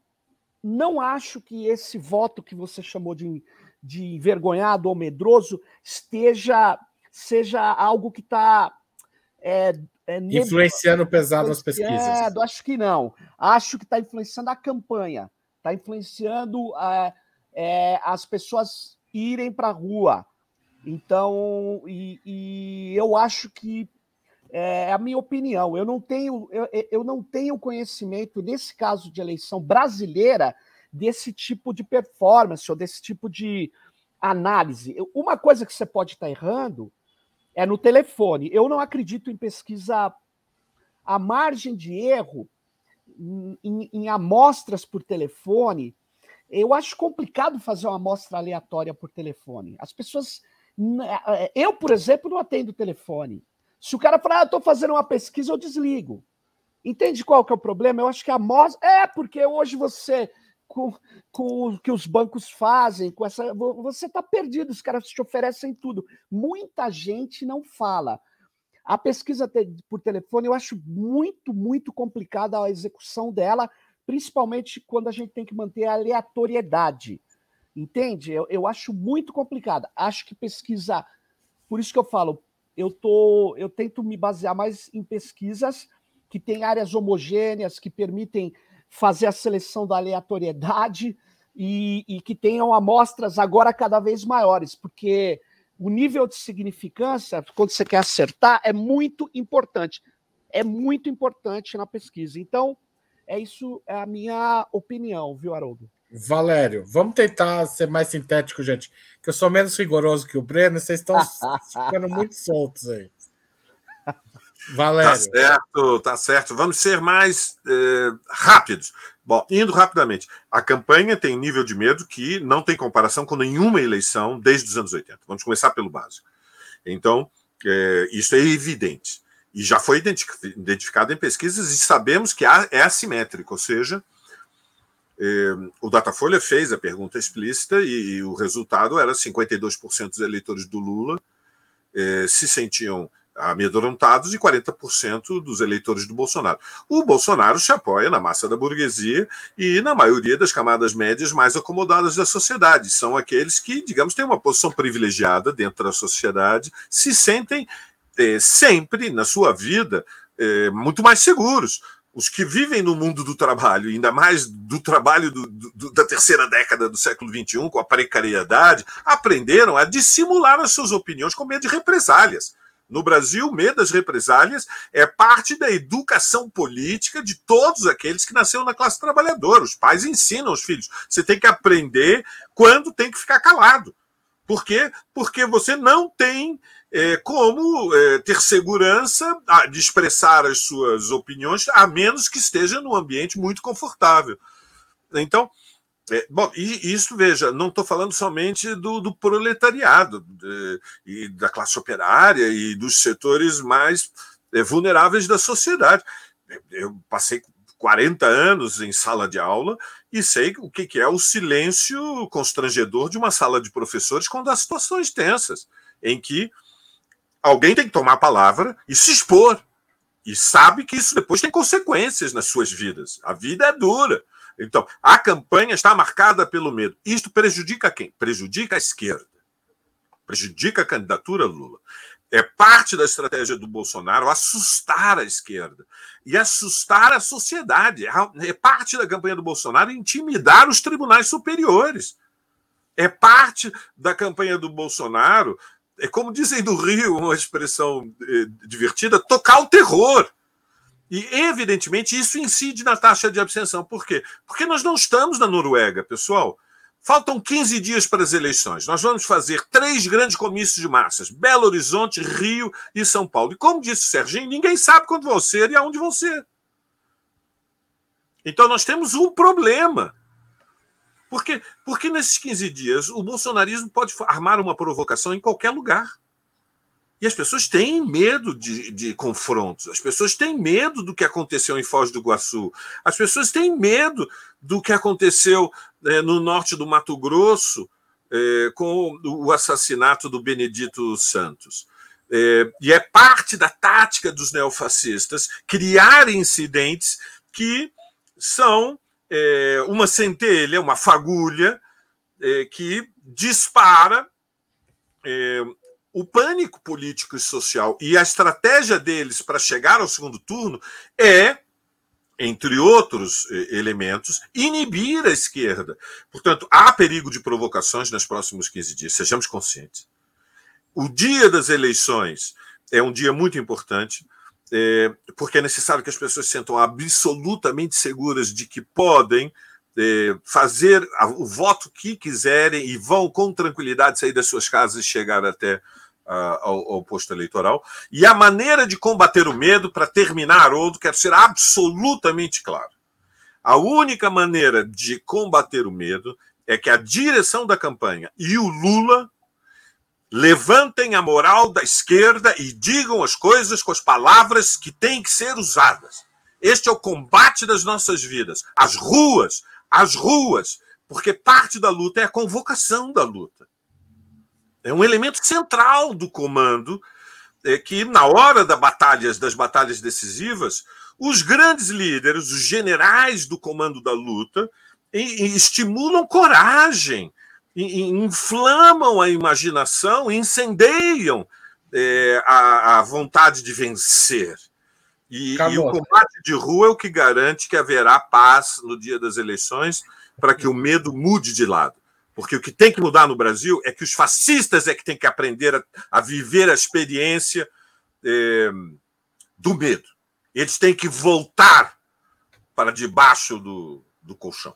não acho que esse voto que você chamou de, de envergonhado ou medroso esteja seja algo que está é, é, influenciando pesado nas pesquisas. Acho que não. Acho que está influenciando a campanha, está influenciando é, é, as pessoas irem para a rua. Então, e, e, eu acho que é, é a minha opinião. Eu não tenho, eu, eu não tenho conhecimento nesse caso de eleição brasileira desse tipo de performance ou desse tipo de análise. Uma coisa que você pode estar errando é no telefone. Eu não acredito em pesquisa a margem de erro em, em, amostras por telefone. Eu acho complicado fazer uma amostra aleatória por telefone. As pessoas. É, eu, por exemplo, não atendo telefone. Se o cara falar, ah, estou fazendo uma pesquisa, eu desligo. Entende qual que é o problema? Eu acho que a amostra. É, porque hoje você com, com o que os bancos fazem, com essa. Você está perdido, os caras te oferecem tudo. Muita gente não fala. A pesquisa por telefone eu acho muito, muito complicada a execução dela, principalmente quando a gente tem que manter a aleatoriedade. Entende? Eu, eu acho muito complicada. Acho que pesquisa. Por isso que eu falo, eu, tô, eu tento me basear mais em pesquisas que têm áreas homogêneas, que permitem fazer a seleção da aleatoriedade e, e que tenham amostras agora cada vez maiores, porque o nível de significância, quando você quer acertar, é muito importante. É muito importante na pesquisa. Então, é isso, é a minha opinião, viu, Haroldo? Valério, vamos tentar ser mais sintético, gente. Que eu sou menos rigoroso que o Breno, vocês estão ficando muito soltos aí. Valério. Tá certo, tá certo. Vamos ser mais é, rápidos. Bom, indo rapidamente. A campanha tem nível de medo que não tem comparação com nenhuma eleição desde os anos 80. Vamos começar pelo básico. Então, é, isso é evidente. E já foi identificado em pesquisas e sabemos que é assimétrico, ou seja, o Datafolha fez a pergunta explícita e, e o resultado era 52% dos eleitores do Lula é, se sentiam amedrontados e 40% dos eleitores do Bolsonaro. O Bolsonaro se apoia na massa da burguesia e na maioria das camadas médias mais acomodadas da sociedade. São aqueles que, digamos, têm uma posição privilegiada dentro da sociedade, se sentem é, sempre na sua vida muito mais seguros. Os que vivem no mundo do trabalho, ainda mais do trabalho do, do, da terceira década do século XXI, com a precariedade, aprenderam a dissimular as suas opiniões com medo de represálias No Brasil, o medo das represálias é parte da educação política de todos aqueles que nasceram na classe trabalhadora. Os pais ensinam os filhos. Você tem que aprender quando tem que ficar calado. Por quê? Porque você não tem é, como é, ter segurança de expressar as suas opiniões, a menos que esteja num ambiente muito confortável. Então, é, bom, e isso, veja, não estou falando somente do, do proletariado de, e da classe operária e dos setores mais é, vulneráveis da sociedade. Eu passei 40 anos em sala de aula e sei o que, que é o silêncio constrangedor de uma sala de professores quando há situações tensas, em que alguém tem que tomar a palavra e se expor. E sabe que isso depois tem consequências nas suas vidas. A vida é dura. Então, a campanha está marcada pelo medo. Isto prejudica quem? Prejudica a esquerda. Prejudica a candidatura Lula. É parte da estratégia do Bolsonaro assustar a esquerda e assustar a sociedade. É parte da campanha do Bolsonaro intimidar os tribunais superiores. É parte da campanha do Bolsonaro, é como dizem do Rio, uma expressão eh, divertida, tocar o terror. E, evidentemente, isso incide na taxa de abstenção. Por quê? Porque nós não estamos na Noruega, pessoal. Faltam 15 dias para as eleições. Nós vamos fazer três grandes comícios de massas: Belo Horizonte, Rio e São Paulo. E como disse o Serginho, ninguém sabe quando vão ser e aonde vão ser. Então nós temos um problema. Porque, porque nesses 15 dias o bolsonarismo pode armar uma provocação em qualquer lugar. E as pessoas têm medo de, de, confrontos, as pessoas têm medo do que aconteceu em Foz do Iguaçu, as pessoas têm medo do que aconteceu é, no norte do Mato Grosso é, com o assassinato do Benedito Santos. É, e é parte da tática dos neofascistas criar incidentes que são é, uma centelha, uma fagulha é, que dispara é, o pânico político e social e a estratégia deles para chegar ao segundo turno é, entre outros eh, elementos, inibir a esquerda. Portanto, há perigo de provocações nos próximos 15 dias, sejamos conscientes. O dia das eleições é um dia muito importante, é, porque é necessário que as pessoas se sintam absolutamente seguras de que podem é, fazer o voto que quiserem e vão com tranquilidade sair das suas casas e chegar até ao, ao, posto eleitoral. E a maneira de combater o medo, para terminar, Haroldo, quero ser absolutamente claro. A única maneira de combater o medo é que a direção da campanha e o Lula levantem a moral da esquerda e digam as coisas com as palavras que têm que ser usadas. Este é o combate das nossas vidas. As ruas, as ruas, porque parte da luta é a convocação da luta. É um elemento central do comando é que, na hora das batalhas, das batalhas decisivas, os grandes líderes, os generais do comando da luta, estimulam coragem, inflamam a imaginação, incendeiam é, a, a, vontade de vencer. E, e, o combate de rua é o que garante que haverá paz no dia das eleições para que o medo mude de lado. Porque o que tem que mudar no Brasil é que os fascistas é que têm que aprender a, a viver a experiência é, do medo. Eles têm que voltar para debaixo do, do colchão.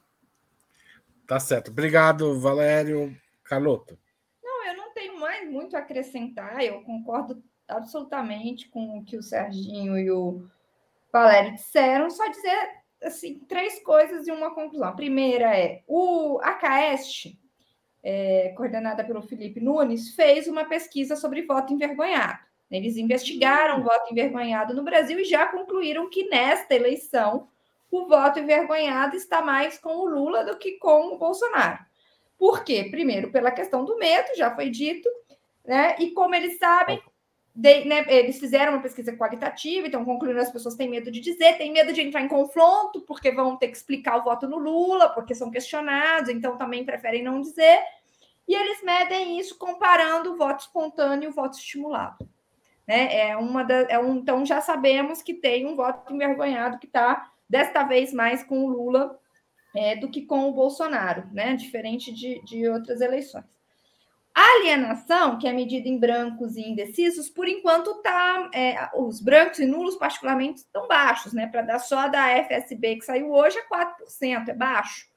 Tá certo. Obrigado, Valério. Carloto. Não, eu não tenho mais muito a acrescentar. Eu concordo absolutamente com o que o Serginho e o Valério disseram. Só dizer assim, três coisas e uma conclusão. A primeira é o ACAEST, é, coordenada pelo Felipe Nunes, fez uma pesquisa sobre voto envergonhado. Eles investigaram o voto envergonhado no Brasil e já concluíram que nesta eleição o voto envergonhado está mais com o Lula do que com o Bolsonaro. Por quê? Primeiro, pela questão do medo, já foi dito, né? E como eles sabem, de, né, eles fizeram uma pesquisa qualitativa, então concluíram as pessoas têm medo de dizer, têm medo de entrar em confronto, porque vão ter que explicar o voto no Lula, porque são questionados, então também preferem não dizer. E eles medem isso comparando o voto espontâneo e o voto estimulado. Né? É uma da, é um, então já sabemos que tem um voto envergonhado que está desta vez mais com o Lula é, do que com o Bolsonaro, né? diferente de, de outras eleições. A alienação, que é medida em brancos e indecisos, por enquanto tá, é, os brancos e nulos particularmente estão baixos, né? Para dar só da FSB que saiu hoje é 4%, é baixo.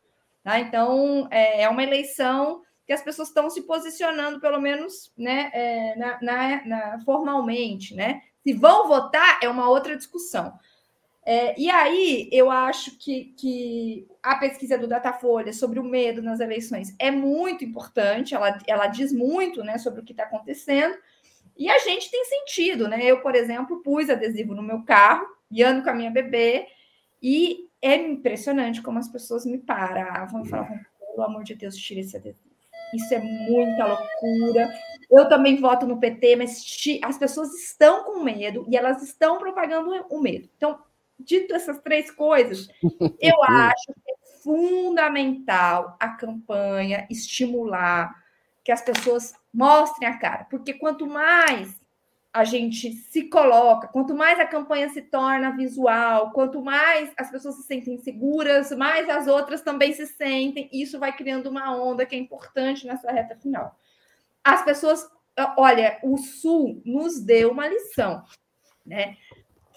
Tá? Então é, é uma eleição que as pessoas estão se posicionando, pelo menos, né, é, na, na, na, formalmente, né? Se vão votar é uma outra discussão. É, e aí, eu acho que, que a pesquisa do Datafolha sobre o medo nas eleições é muito importante, ela, ela diz muito né, sobre o que está acontecendo, e a gente tem sentido, né? Eu, por exemplo, pus adesivo no meu carro e ando com a minha bebê, e é impressionante como as pessoas me paravam e falavam, pelo amor de Deus, tira esse adesivo. Isso é muita loucura. Eu também voto no PT, mas as pessoas estão com medo e elas estão propagando o medo. Então, dito essas três coisas, eu acho que é fundamental a campanha estimular que as pessoas mostrem a cara, porque quanto mais a gente se coloca, quanto mais a campanha se torna visual, quanto mais as pessoas se sentem seguras, mais as outras também se sentem, isso vai criando uma onda que é importante nessa reta final. As pessoas, olha, o Sul nos deu uma lição, né?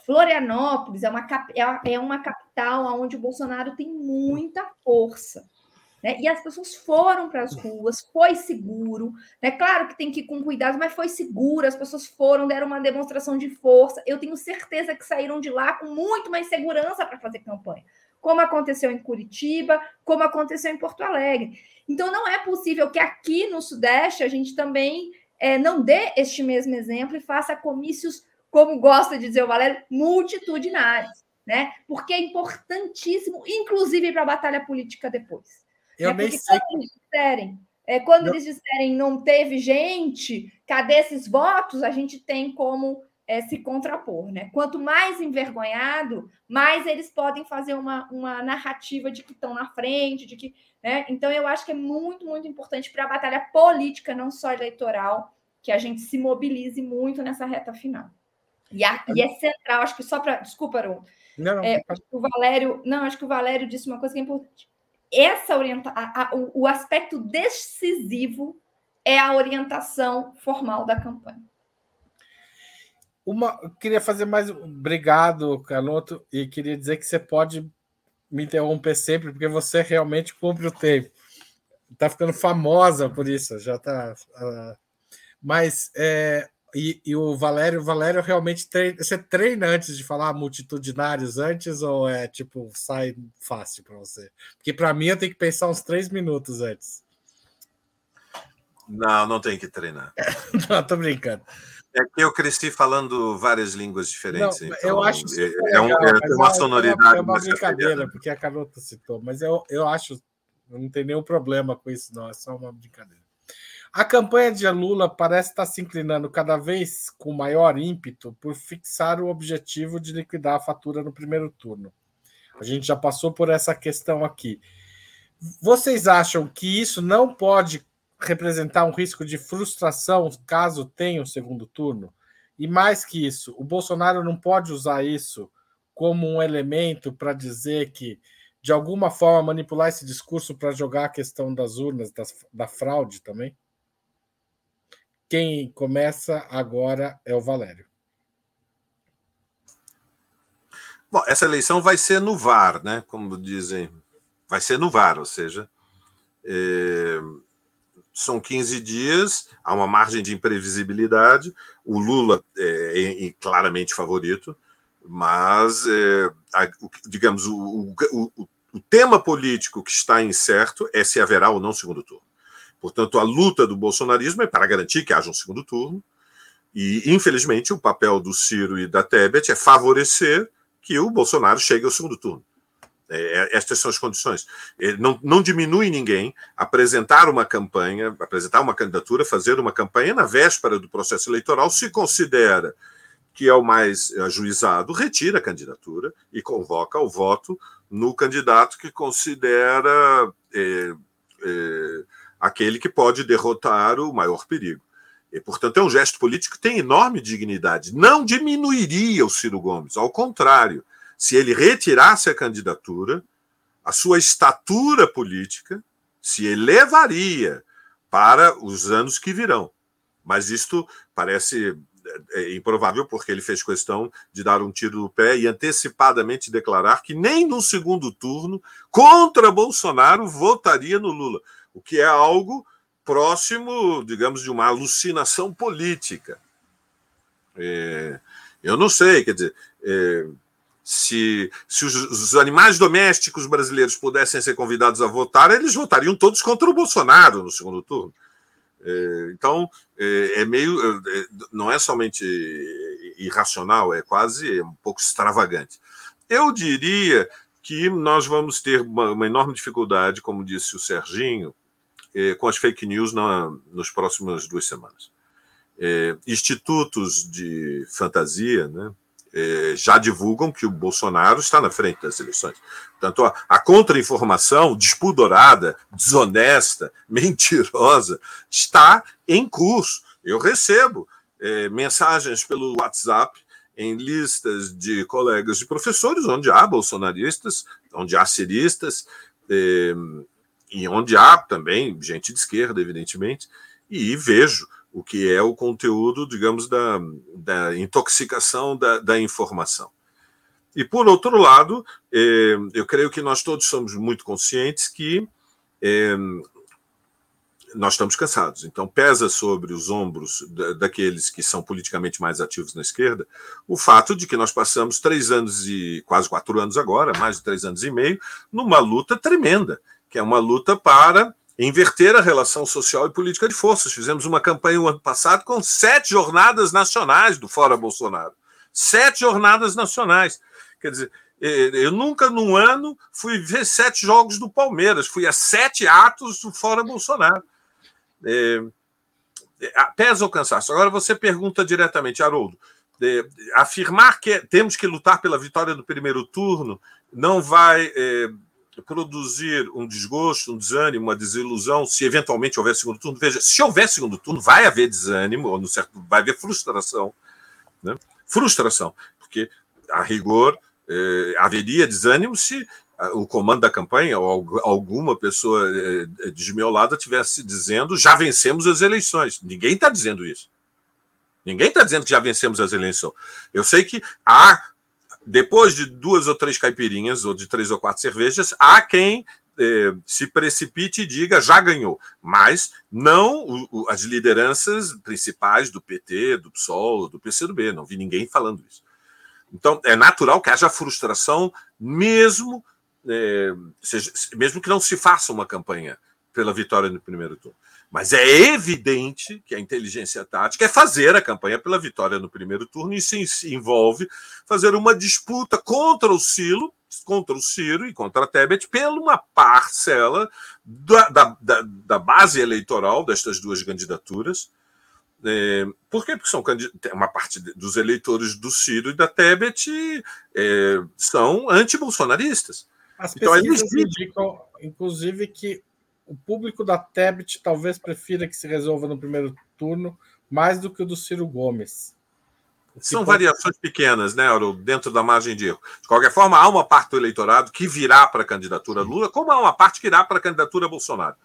Florianópolis é uma, é, é uma capital onde o Bolsonaro tem muita força. Né? E as pessoas foram para as ruas, foi seguro. Né? Claro que tem que ir com cuidado, mas foi seguro. As pessoas foram, deram uma demonstração de força. Eu tenho certeza que saíram de lá com muito mais segurança para fazer campanha, como aconteceu em Curitiba, como aconteceu em Porto Alegre. Então, não é possível que aqui no Sudeste a gente também é, não dê este mesmo exemplo e faça comícios como gosta de dizer o Valério, multitudinários, né? Porque é importantíssimo, inclusive para a batalha política depois. Eu né? nem sei. Quando eles disserem, é, quando eles disserem não teve gente, cadê esses votos? A gente tem como é, se contrapor, né? Quanto mais envergonhado, mais eles podem fazer uma, uma narrativa de que estão na frente, de que, né? Então eu acho que é muito, muito importante para a batalha política, não só eleitoral, que a gente se mobilize muito nessa reta final. E, a, e é central, acho que só para. Desculpa, Aron. Não, não. É, o Valério. Não, acho que o Valério disse uma coisa que é importante. Essa orienta, a, a, o, o aspecto decisivo é a orientação formal da campanha. Uma, queria fazer mais. Obrigado, Canoto, e queria dizer que você pode me interromper sempre, porque você realmente cumpre o tempo. Está ficando famosa por isso, já está. Uh, ah, mas é, e, e, o Valério, Valério realmente treina. Você treina antes de falar multitudinários antes ou é tipo sai fácil para você? Porque para mim eu tenho que pensar uns três minutos antes. Não, não tem que treinar. não, tô brincando. É que eu cresci falando várias línguas diferentes. Não, então eu acho é, é, um, é uma sonoridade. É uma, é brincadeira, porque a Carlota citou, mas eu, eu acho. Não tem nenhum problema com isso, não. É só uma brincadeira. A campanha de Lula parece estar se inclinando cada vez com maior ímpeto por fixar o objetivo de liquidar a fatura no primeiro turno. A gente já passou por essa questão aqui. Vocês acham que isso não pode representar um risco de frustração caso tenha um segundo turno? E mais que isso, o Bolsonaro não pode usar isso como um elemento para dizer que, de alguma forma, manipular esse discurso para jogar a questão das urnas, das, da fraude também? Quem começa agora é o Valério. Bom, essa eleição vai ser no VAR, né? Como dizem, vai ser no VAR, ou seja, é, são 15 dias, há uma margem de imprevisibilidade. O Lula é, é claramente favorito, mas, é, a, o, digamos, o, o, o tema político que está incerto é se haverá ou não segundo turno. Portanto, a luta do bolsonarismo é para garantir que haja um segundo turno. E, infelizmente, o papel do Ciro e da Tebet é favorecer que o Bolsonaro chegue ao segundo turno. É, é estas são as condições. É, não, não diminui ninguém apresentar uma campanha, apresentar uma candidatura, fazer uma campanha na véspera do processo eleitoral, se considera que é o mais ajuizado, retira a candidatura e convoca o voto no candidato que considera. É, é, aquele que pode derrotar o maior perigo. E, portanto, é um gesto político que tem enorme dignidade. Não diminuiria o Ciro Gomes, ao contrário. Se ele retirasse a candidatura, a sua estatura política se elevaria, para os anos que virão. Mas isto parece é, é improvável, porque ele fez questão de dar um tiro no pé e antecipadamente declarar que nem no segundo turno, contra Bolsonaro, votaria no Lula, o que é algo próximo, digamos, de uma alucinação política. É, eu não sei, quer dizer, é, se, se os, os, animais domésticos brasileiros pudessem ser convidados a votar, eles votariam todos contra o Bolsonaro no segundo turno. É, então, é, é meio. É, não é somente irracional, é quase um pouco extravagante. Eu diria que nós vamos ter uma, uma enorme dificuldade, como disse o Serginho, é, com as fake news na, nos próximas duas semanas. É, institutos de fantasia, né, é, já divulgam que o Bolsonaro está na frente das eleições. Portanto, a, a contra-informação despudorada, desonesta, mentirosa, está em curso. Eu recebo mensagens pelo WhatsApp em listas de colegas de professores, onde há bolsonaristas, onde há ciristas, e onde há também gente de esquerda, evidentemente, e vejo o que é o conteúdo, digamos, da, da intoxicação da, da informação. E, por outro lado, eh, eu creio que nós todos somos muito conscientes que eh, nós estamos cansados. Então, pesa sobre os ombros da, daqueles que são politicamente mais ativos na esquerda o fato de que nós passamos três anos e quase quatro anos agora, mais de três anos e meio, numa luta tremenda, que é uma luta para inverter a relação social e política de forças. Fizemos uma campanha no ano passado com sete jornadas nacionais do Fora Bolsonaro. Sete jornadas nacionais. Quer dizer, eu nunca num ano fui ver sete jogos do Palmeiras, fui a sete atos do Fora Bolsonaro. É, pesa o cansaço. Agora você pergunta diretamente, Haroldo, é, afirmar que temos que lutar pela vitória no primeiro turno não vai é, produzir um desgosto, um desânimo, uma desilusão, se eventualmente houver segundo turno. Veja, se houver segundo turno, vai haver desânimo, ou no certo, vai haver frustração. Né? Frustração, porque, a rigor, eh, haveria desânimo se o comando da campanha ou alguma pessoa eh, desmiolada tivesse dizendo já vencemos as eleições. Ninguém está dizendo isso. Ninguém está dizendo que já vencemos as eleições. Eu sei que há depois de duas ou três caipirinhas, ou de três ou quatro cervejas, há quem eh, se precipite e diga já ganhou, mas não as lideranças principais do PT, do PSOL, do PCdoB, não vi ninguém falando isso. Então, é natural que haja frustração, mesmo, eh, seja, mesmo que não se faça uma campanha pela vitória no primeiro turno. Mas é evidente que a inteligência tática é fazer a campanha pela vitória no primeiro turno e isso envolve fazer uma disputa contra o Ciro, contra o Ciro e contra a Tebet pela uma parcela da, da, da, da base eleitoral destas duas candidaturas. É, por quê? Porque são uma parte dos eleitores do Ciro e da Tebet é, são anti-bolsonaristas. As então, pesquisas então, indicam, inclusive, que o público da Tebet talvez prefira que se resolva no primeiro turno mais do que o do Ciro Gomes. São pode... variações pequenas, né, Auro, dentro da margem de erro. De qualquer forma, há uma parte do eleitorado que virá para a candidatura Lula, como há uma parte que irá para a candidatura Bolsonaro.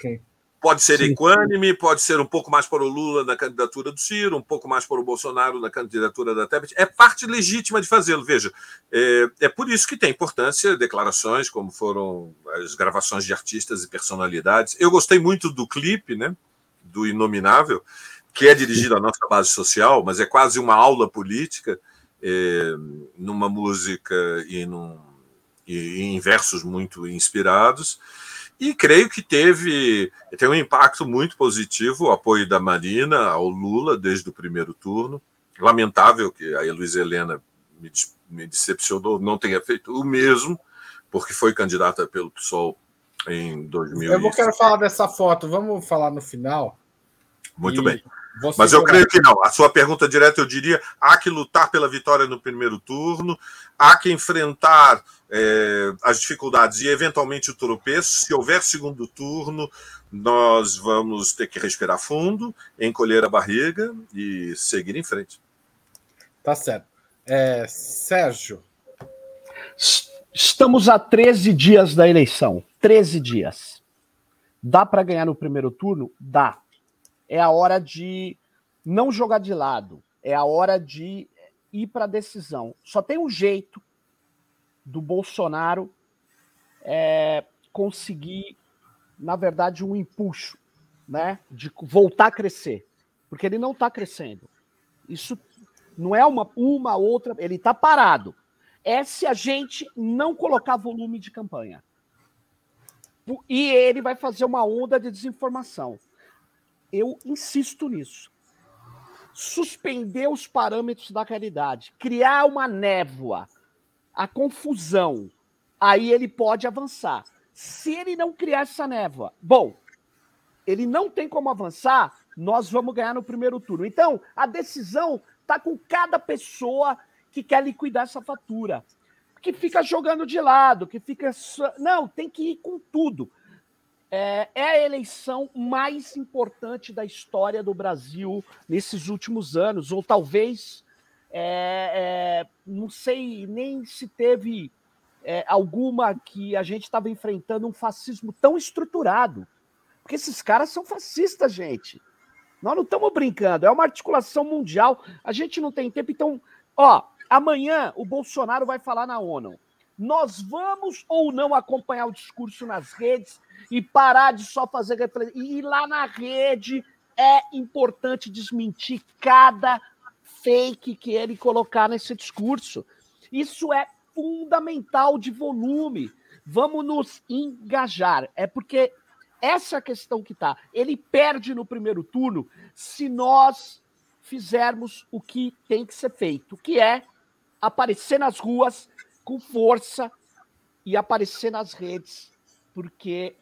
Sim. Pode ser Sim. equânime, pode ser um pouco mais para o Lula na candidatura do Ciro, um pouco mais para o Bolsonaro na candidatura da Tebet. É parte legítima de fazê-lo. Veja, é, é, por isso que tem importância declarações como foram as gravações de artistas e personalidades. Eu gostei muito do clipe, né, do Inominável, que é dirigido à nossa base social, mas é quase uma aula política, é, numa música e, num, e em versos muito inspirados. E creio que teve, teve um impacto muito positivo o apoio da Marina ao Lula desde o primeiro turno. Lamentável que a Luiz Helena me, me decepcionou, não tenha feito o mesmo, porque foi candidata pelo PSOL em 2000. Eu não quero falar dessa foto, vamos falar no final. Muito e... bem. Mas eu creio que não. A sua pergunta direta, eu diria: há que lutar pela vitória no primeiro turno, há que enfrentar é, as dificuldades e, eventualmente, o tropeço. Se houver segundo turno, nós vamos ter que respirar fundo, encolher a barriga e seguir em frente. Tá certo. É, Sérgio. Estamos a 13 dias da eleição. 13 dias. Dá para ganhar no primeiro turno? Dá. É a hora de não jogar de lado. É a hora de ir para a decisão. Só tem um jeito do Bolsonaro é, conseguir, na verdade, um impulso, né, de voltar a crescer, porque ele não está crescendo. Isso não é uma uma outra, ele está parado. É se a gente não colocar volume de campanha. E ele vai fazer uma onda de desinformação. Eu insisto nisso. Suspender os parâmetros da realidade, criar uma névoa, a confusão, aí ele pode avançar. Se ele não criar essa névoa, bom, ele não tem como avançar, nós vamos ganhar no primeiro turno. Então, a decisão está com cada pessoa que quer liquidar essa fatura, que fica jogando de lado, que fica. Não, tem que ir com tudo. É, é a eleição mais importante da história do Brasil nesses últimos anos, ou talvez é, é, não sei nem se teve é, alguma que a gente estava enfrentando um fascismo tão estruturado. Porque esses caras são fascistas, gente. Nós não estamos brincando, é uma articulação mundial. A gente não tem tempo. Então, ó, amanhã o Bolsonaro vai falar na ONU. Nós vamos ou não acompanhar o discurso nas redes e parar de só fazer e ir lá na rede é importante desmentir cada fake que ele colocar nesse discurso. Isso é fundamental de volume. Vamos nos engajar. É porque essa questão que tá. Ele perde no primeiro turno se nós fizermos o que tem que ser feito, que é aparecer nas ruas com força e aparecer nas redes, porque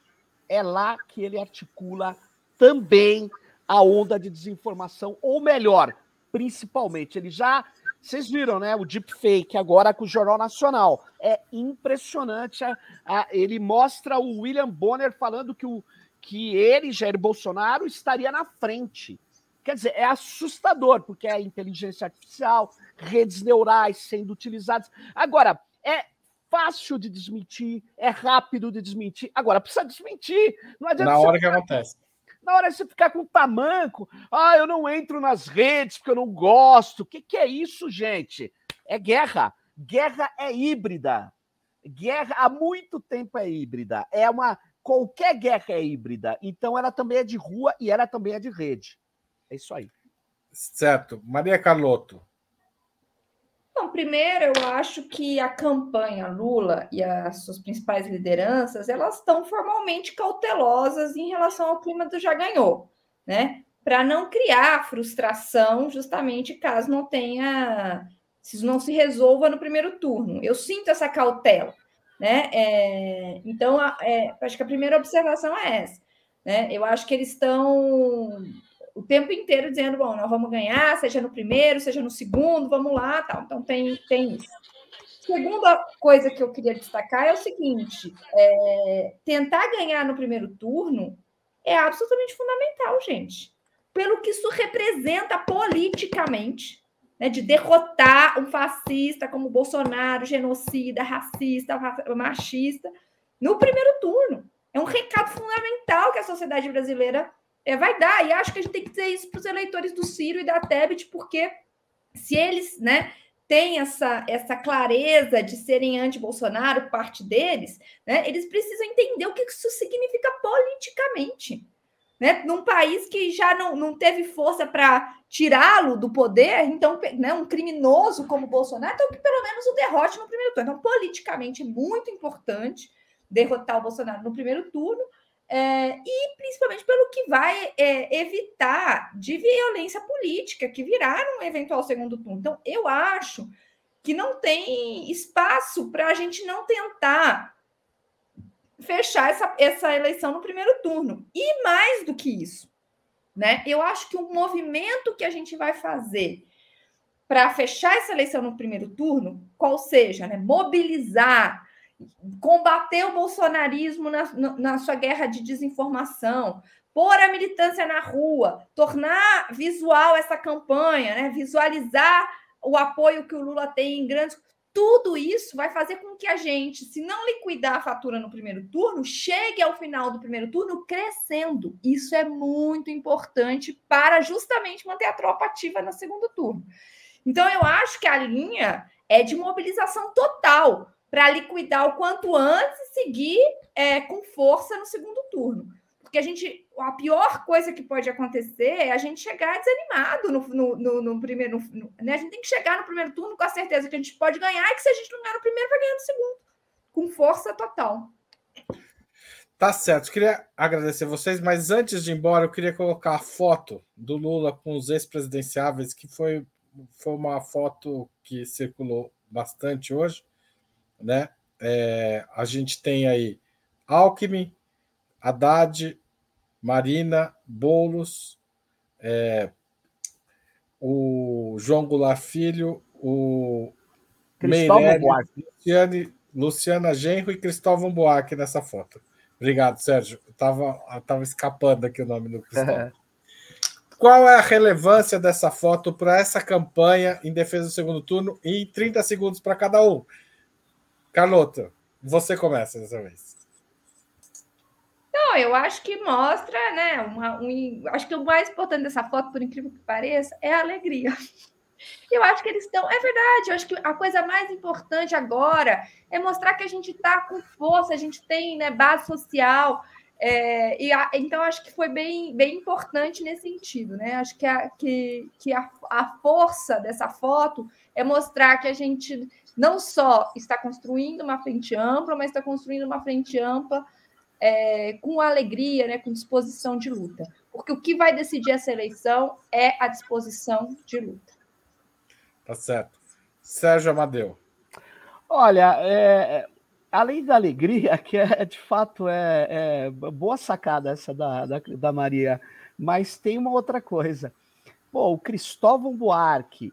é lá que ele articula também a onda de desinformação, ou melhor, principalmente. Ele já. Vocês viram, né? O deepfake agora com o Jornal Nacional. É impressionante. A, a, ele mostra o William Bonner falando que, o, que ele, Jair Bolsonaro, estaria na frente. Quer dizer, é assustador, porque é inteligência artificial, redes neurais sendo utilizadas. Agora, é fácil de desmentir, é rápido de desmentir. Agora, precisa desmentir. Não adianta Na hora que acontece. Na hora de você ficar com tamanco, ah, eu não entro nas redes porque eu não gosto. O que, que é isso, gente? É guerra. Guerra é híbrida. Guerra há muito tempo é híbrida. É uma qualquer guerra é híbrida. Então ela também é de rua e ela também é de rede. É isso aí. Certo. Maria Carlotto. Bom, primeiro, eu acho que a campanha Lula e as suas principais lideranças, elas estão formalmente cautelosas em relação ao clima do já ganhou, né? Para não criar frustração, justamente caso não tenha, se não se resolva no primeiro turno. Eu sinto essa cautela, né? É, então, é, acho que a primeira observação é essa, né? Eu acho que eles estão o tempo inteiro dizendo, bom, nós vamos ganhar, seja no primeiro, seja no segundo, vamos lá, tal. Então tem, tem isso. Segunda coisa que eu queria destacar é o seguinte: é, tentar ganhar no primeiro turno é absolutamente fundamental, gente. Pelo que isso representa politicamente, né, de derrotar um fascista como Bolsonaro, genocida, racista, machista, no primeiro turno. É um recado fundamental que a sociedade brasileira é, vai dar. E acho que a gente tem que dizer isso para os eleitores do Ciro e da Tebet, porque se eles né, têm essa, essa clareza de serem anti-Bolsonaro, parte deles, né, eles precisam entender o que isso significa politicamente. Né? Num país que já não, não teve força para tirá-lo do poder, então, né, um criminoso como Bolsonaro, então que pelo menos o derrote no primeiro turno. Então, politicamente, é muito importante derrotar o Bolsonaro no primeiro turno, é, e principalmente pelo que vai é, evitar de violência política que virá num eventual segundo turno. Então, eu acho que não tem espaço para a gente não tentar fechar essa, essa eleição no primeiro turno. E mais do que isso, né? Eu acho que o movimento que a gente vai fazer para fechar essa eleição no primeiro turno, qual seja, né, mobilizar combater o bolsonarismo na, na sua guerra de desinformação, pôr a militância na rua, tornar visual essa campanha, né? visualizar o apoio que o Lula tem em grandes. tudo isso vai fazer com que a gente, se não liquidar a fatura no primeiro turno, chegue ao final do primeiro turno crescendo. Isso é muito importante para justamente manter a tropa ativa no segundo turno. Então, eu acho que a linha é de mobilização total para liquidar o quanto antes e seguir é, com força no segundo turno. Porque a gente, a pior coisa que pode acontecer é a gente chegar desanimado no, no, no, no primeiro. No, né? A gente tem que chegar no primeiro turno com a certeza que a gente pode ganhar e que se a gente não ganhar no primeiro, vai ganhar no segundo. Com força total. Tá certo. Queria agradecer vocês, mas antes de ir embora, eu queria colocar a foto do Lula com os ex-presidenciáveis, que foi, foi uma foto que circulou bastante hoje, né? É, a gente tem aí Alckmin, Haddad, Marina, Bolos, é, o João Goulart Filho, o Meirelles, Luciane, Luciana Genro e Cristóvão Buarque nessa foto. Obrigado, Sérgio. Estava tava escapando aqui o nome do Cristóvão. Qual é a relevância dessa foto para essa campanha em defesa do segundo turno? Em 30 segundos para cada um. Carlota, você começa dessa vez. Não, eu acho que mostra, né? Uma, um, acho que o mais importante dessa foto, por incrível que pareça, é a alegria. Eu acho que eles estão. É verdade, eu acho que a coisa mais importante agora é mostrar que a gente está com força, a gente tem né, base social. É, e a, então, acho que foi bem, bem importante nesse sentido, né? Acho que, a, que, que a, a força dessa foto é mostrar que a gente não só está construindo uma frente ampla, mas está construindo uma frente ampla é, com alegria, né, com disposição de luta. Porque o que vai decidir essa eleição é a disposição de luta. Tá certo. Sérgio Amadeu. Olha, é, além da alegria, que é de fato é, é boa sacada essa da, da, da, Maria, mas tem uma outra coisa. Pô, o Cristóvão Buarque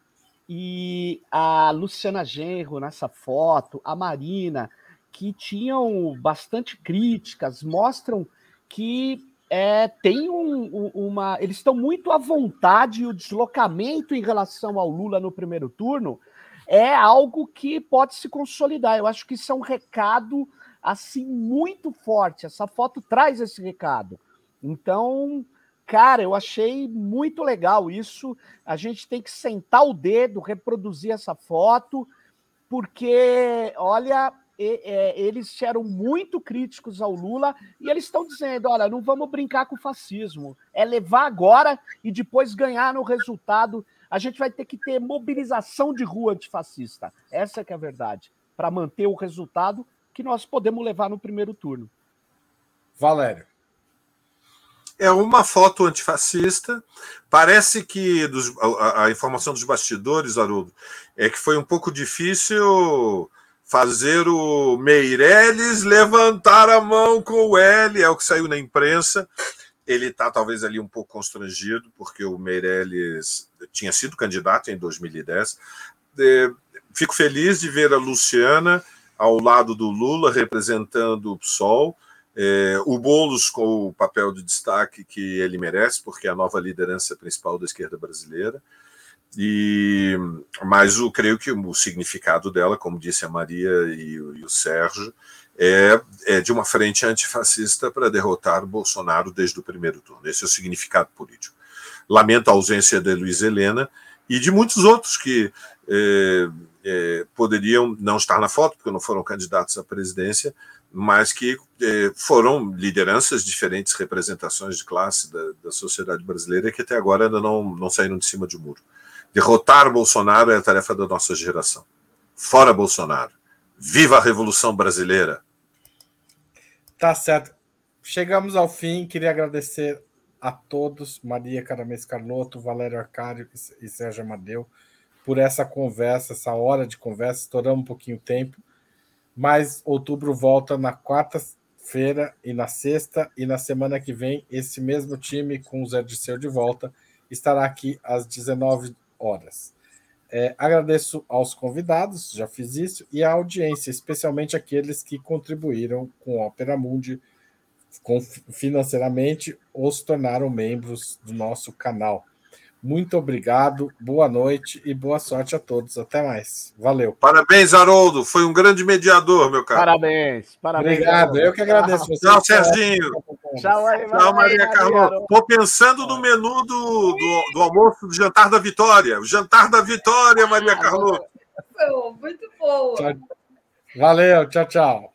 e a Luciana Genro nessa foto, a Marina, que tinham bastante críticas, mostram que é, tem um, uma. Eles estão muito à vontade e o deslocamento em relação ao Lula no primeiro turno é algo que pode se consolidar. Eu acho que isso é um recado assim muito forte. Essa foto traz esse recado. Então, cara, eu achei muito legal isso. A gente tem que sentar o dedo, reproduzir essa foto, porque, olha, é, eles eram muito críticos ao Lula e eles estão dizendo: olha, não vamos brincar com o fascismo, é levar agora e depois ganhar no resultado. A gente vai ter que ter mobilização de rua antifascista. Essa que é a verdade, para manter o resultado que nós podemos levar no primeiro turno. Valério. É uma foto antifascista. Parece que dos, a, a, informação dos bastidores, Haroldo, é que foi um pouco difícil fazer o Meirelles levantar a mão com o L, é o que saiu na imprensa. Ele está talvez ali um pouco constrangido, porque o Meirelles tinha sido candidato em 2010. Fico feliz de ver a Luciana ao lado do Lula, representando o PSOL. É, o Boulos com o papel de destaque que ele merece, porque é a nova liderança principal da esquerda brasileira. E, mas eu creio que o significado dela, como disse a Maria e, e o Sérgio, é, é, de uma frente antifascista para derrotar Bolsonaro desde o primeiro turno. Esse é o significado político. Lamento a ausência de Luiz Helena e de muitos outros que é, é, poderiam não estar na foto, porque não foram candidatos à presidência, mas que é, foram lideranças, diferentes representações de classe da, da sociedade brasileira que até agora ainda não, não saíram de cima de um muro. Derrotar Bolsonaro é a tarefa da nossa geração. Fora Bolsonaro. Viva a Revolução Brasileira! Tá certo. Chegamos ao fim. Queria agradecer a todos, Maria Caramês Carlotto, Valério Arcário e Sérgio Amadeu, por essa conversa, essa hora de conversa. Estouramos um pouquinho o tempo, mas outubro volta na quarta-feira e na sexta, e na semana que vem, esse mesmo time com o Zé Disseu de volta estará aqui às 19 horas. É, agradeço aos convidados, já fiz isso, e à audiência, especialmente aqueles que contribuíram com a Opera Mundi com, financeiramente ou se tornaram membros do nosso canal. Muito obrigado, boa noite e boa sorte a todos. Até mais. Valeu. Parabéns, Haroldo. Foi um grande mediador, meu caro. Parabéns. parabéns Obrigado. Haroldo. Eu que agradeço. Você. Tchau, Serginho. Tchau, aí, Tchau Maria Carlota. Tô pensando no menu do, do, do, almoço do jantar da Vitória. O jantar da Vitória, Maria Carlota. Muito boa. Valeu. Tchau, tchau.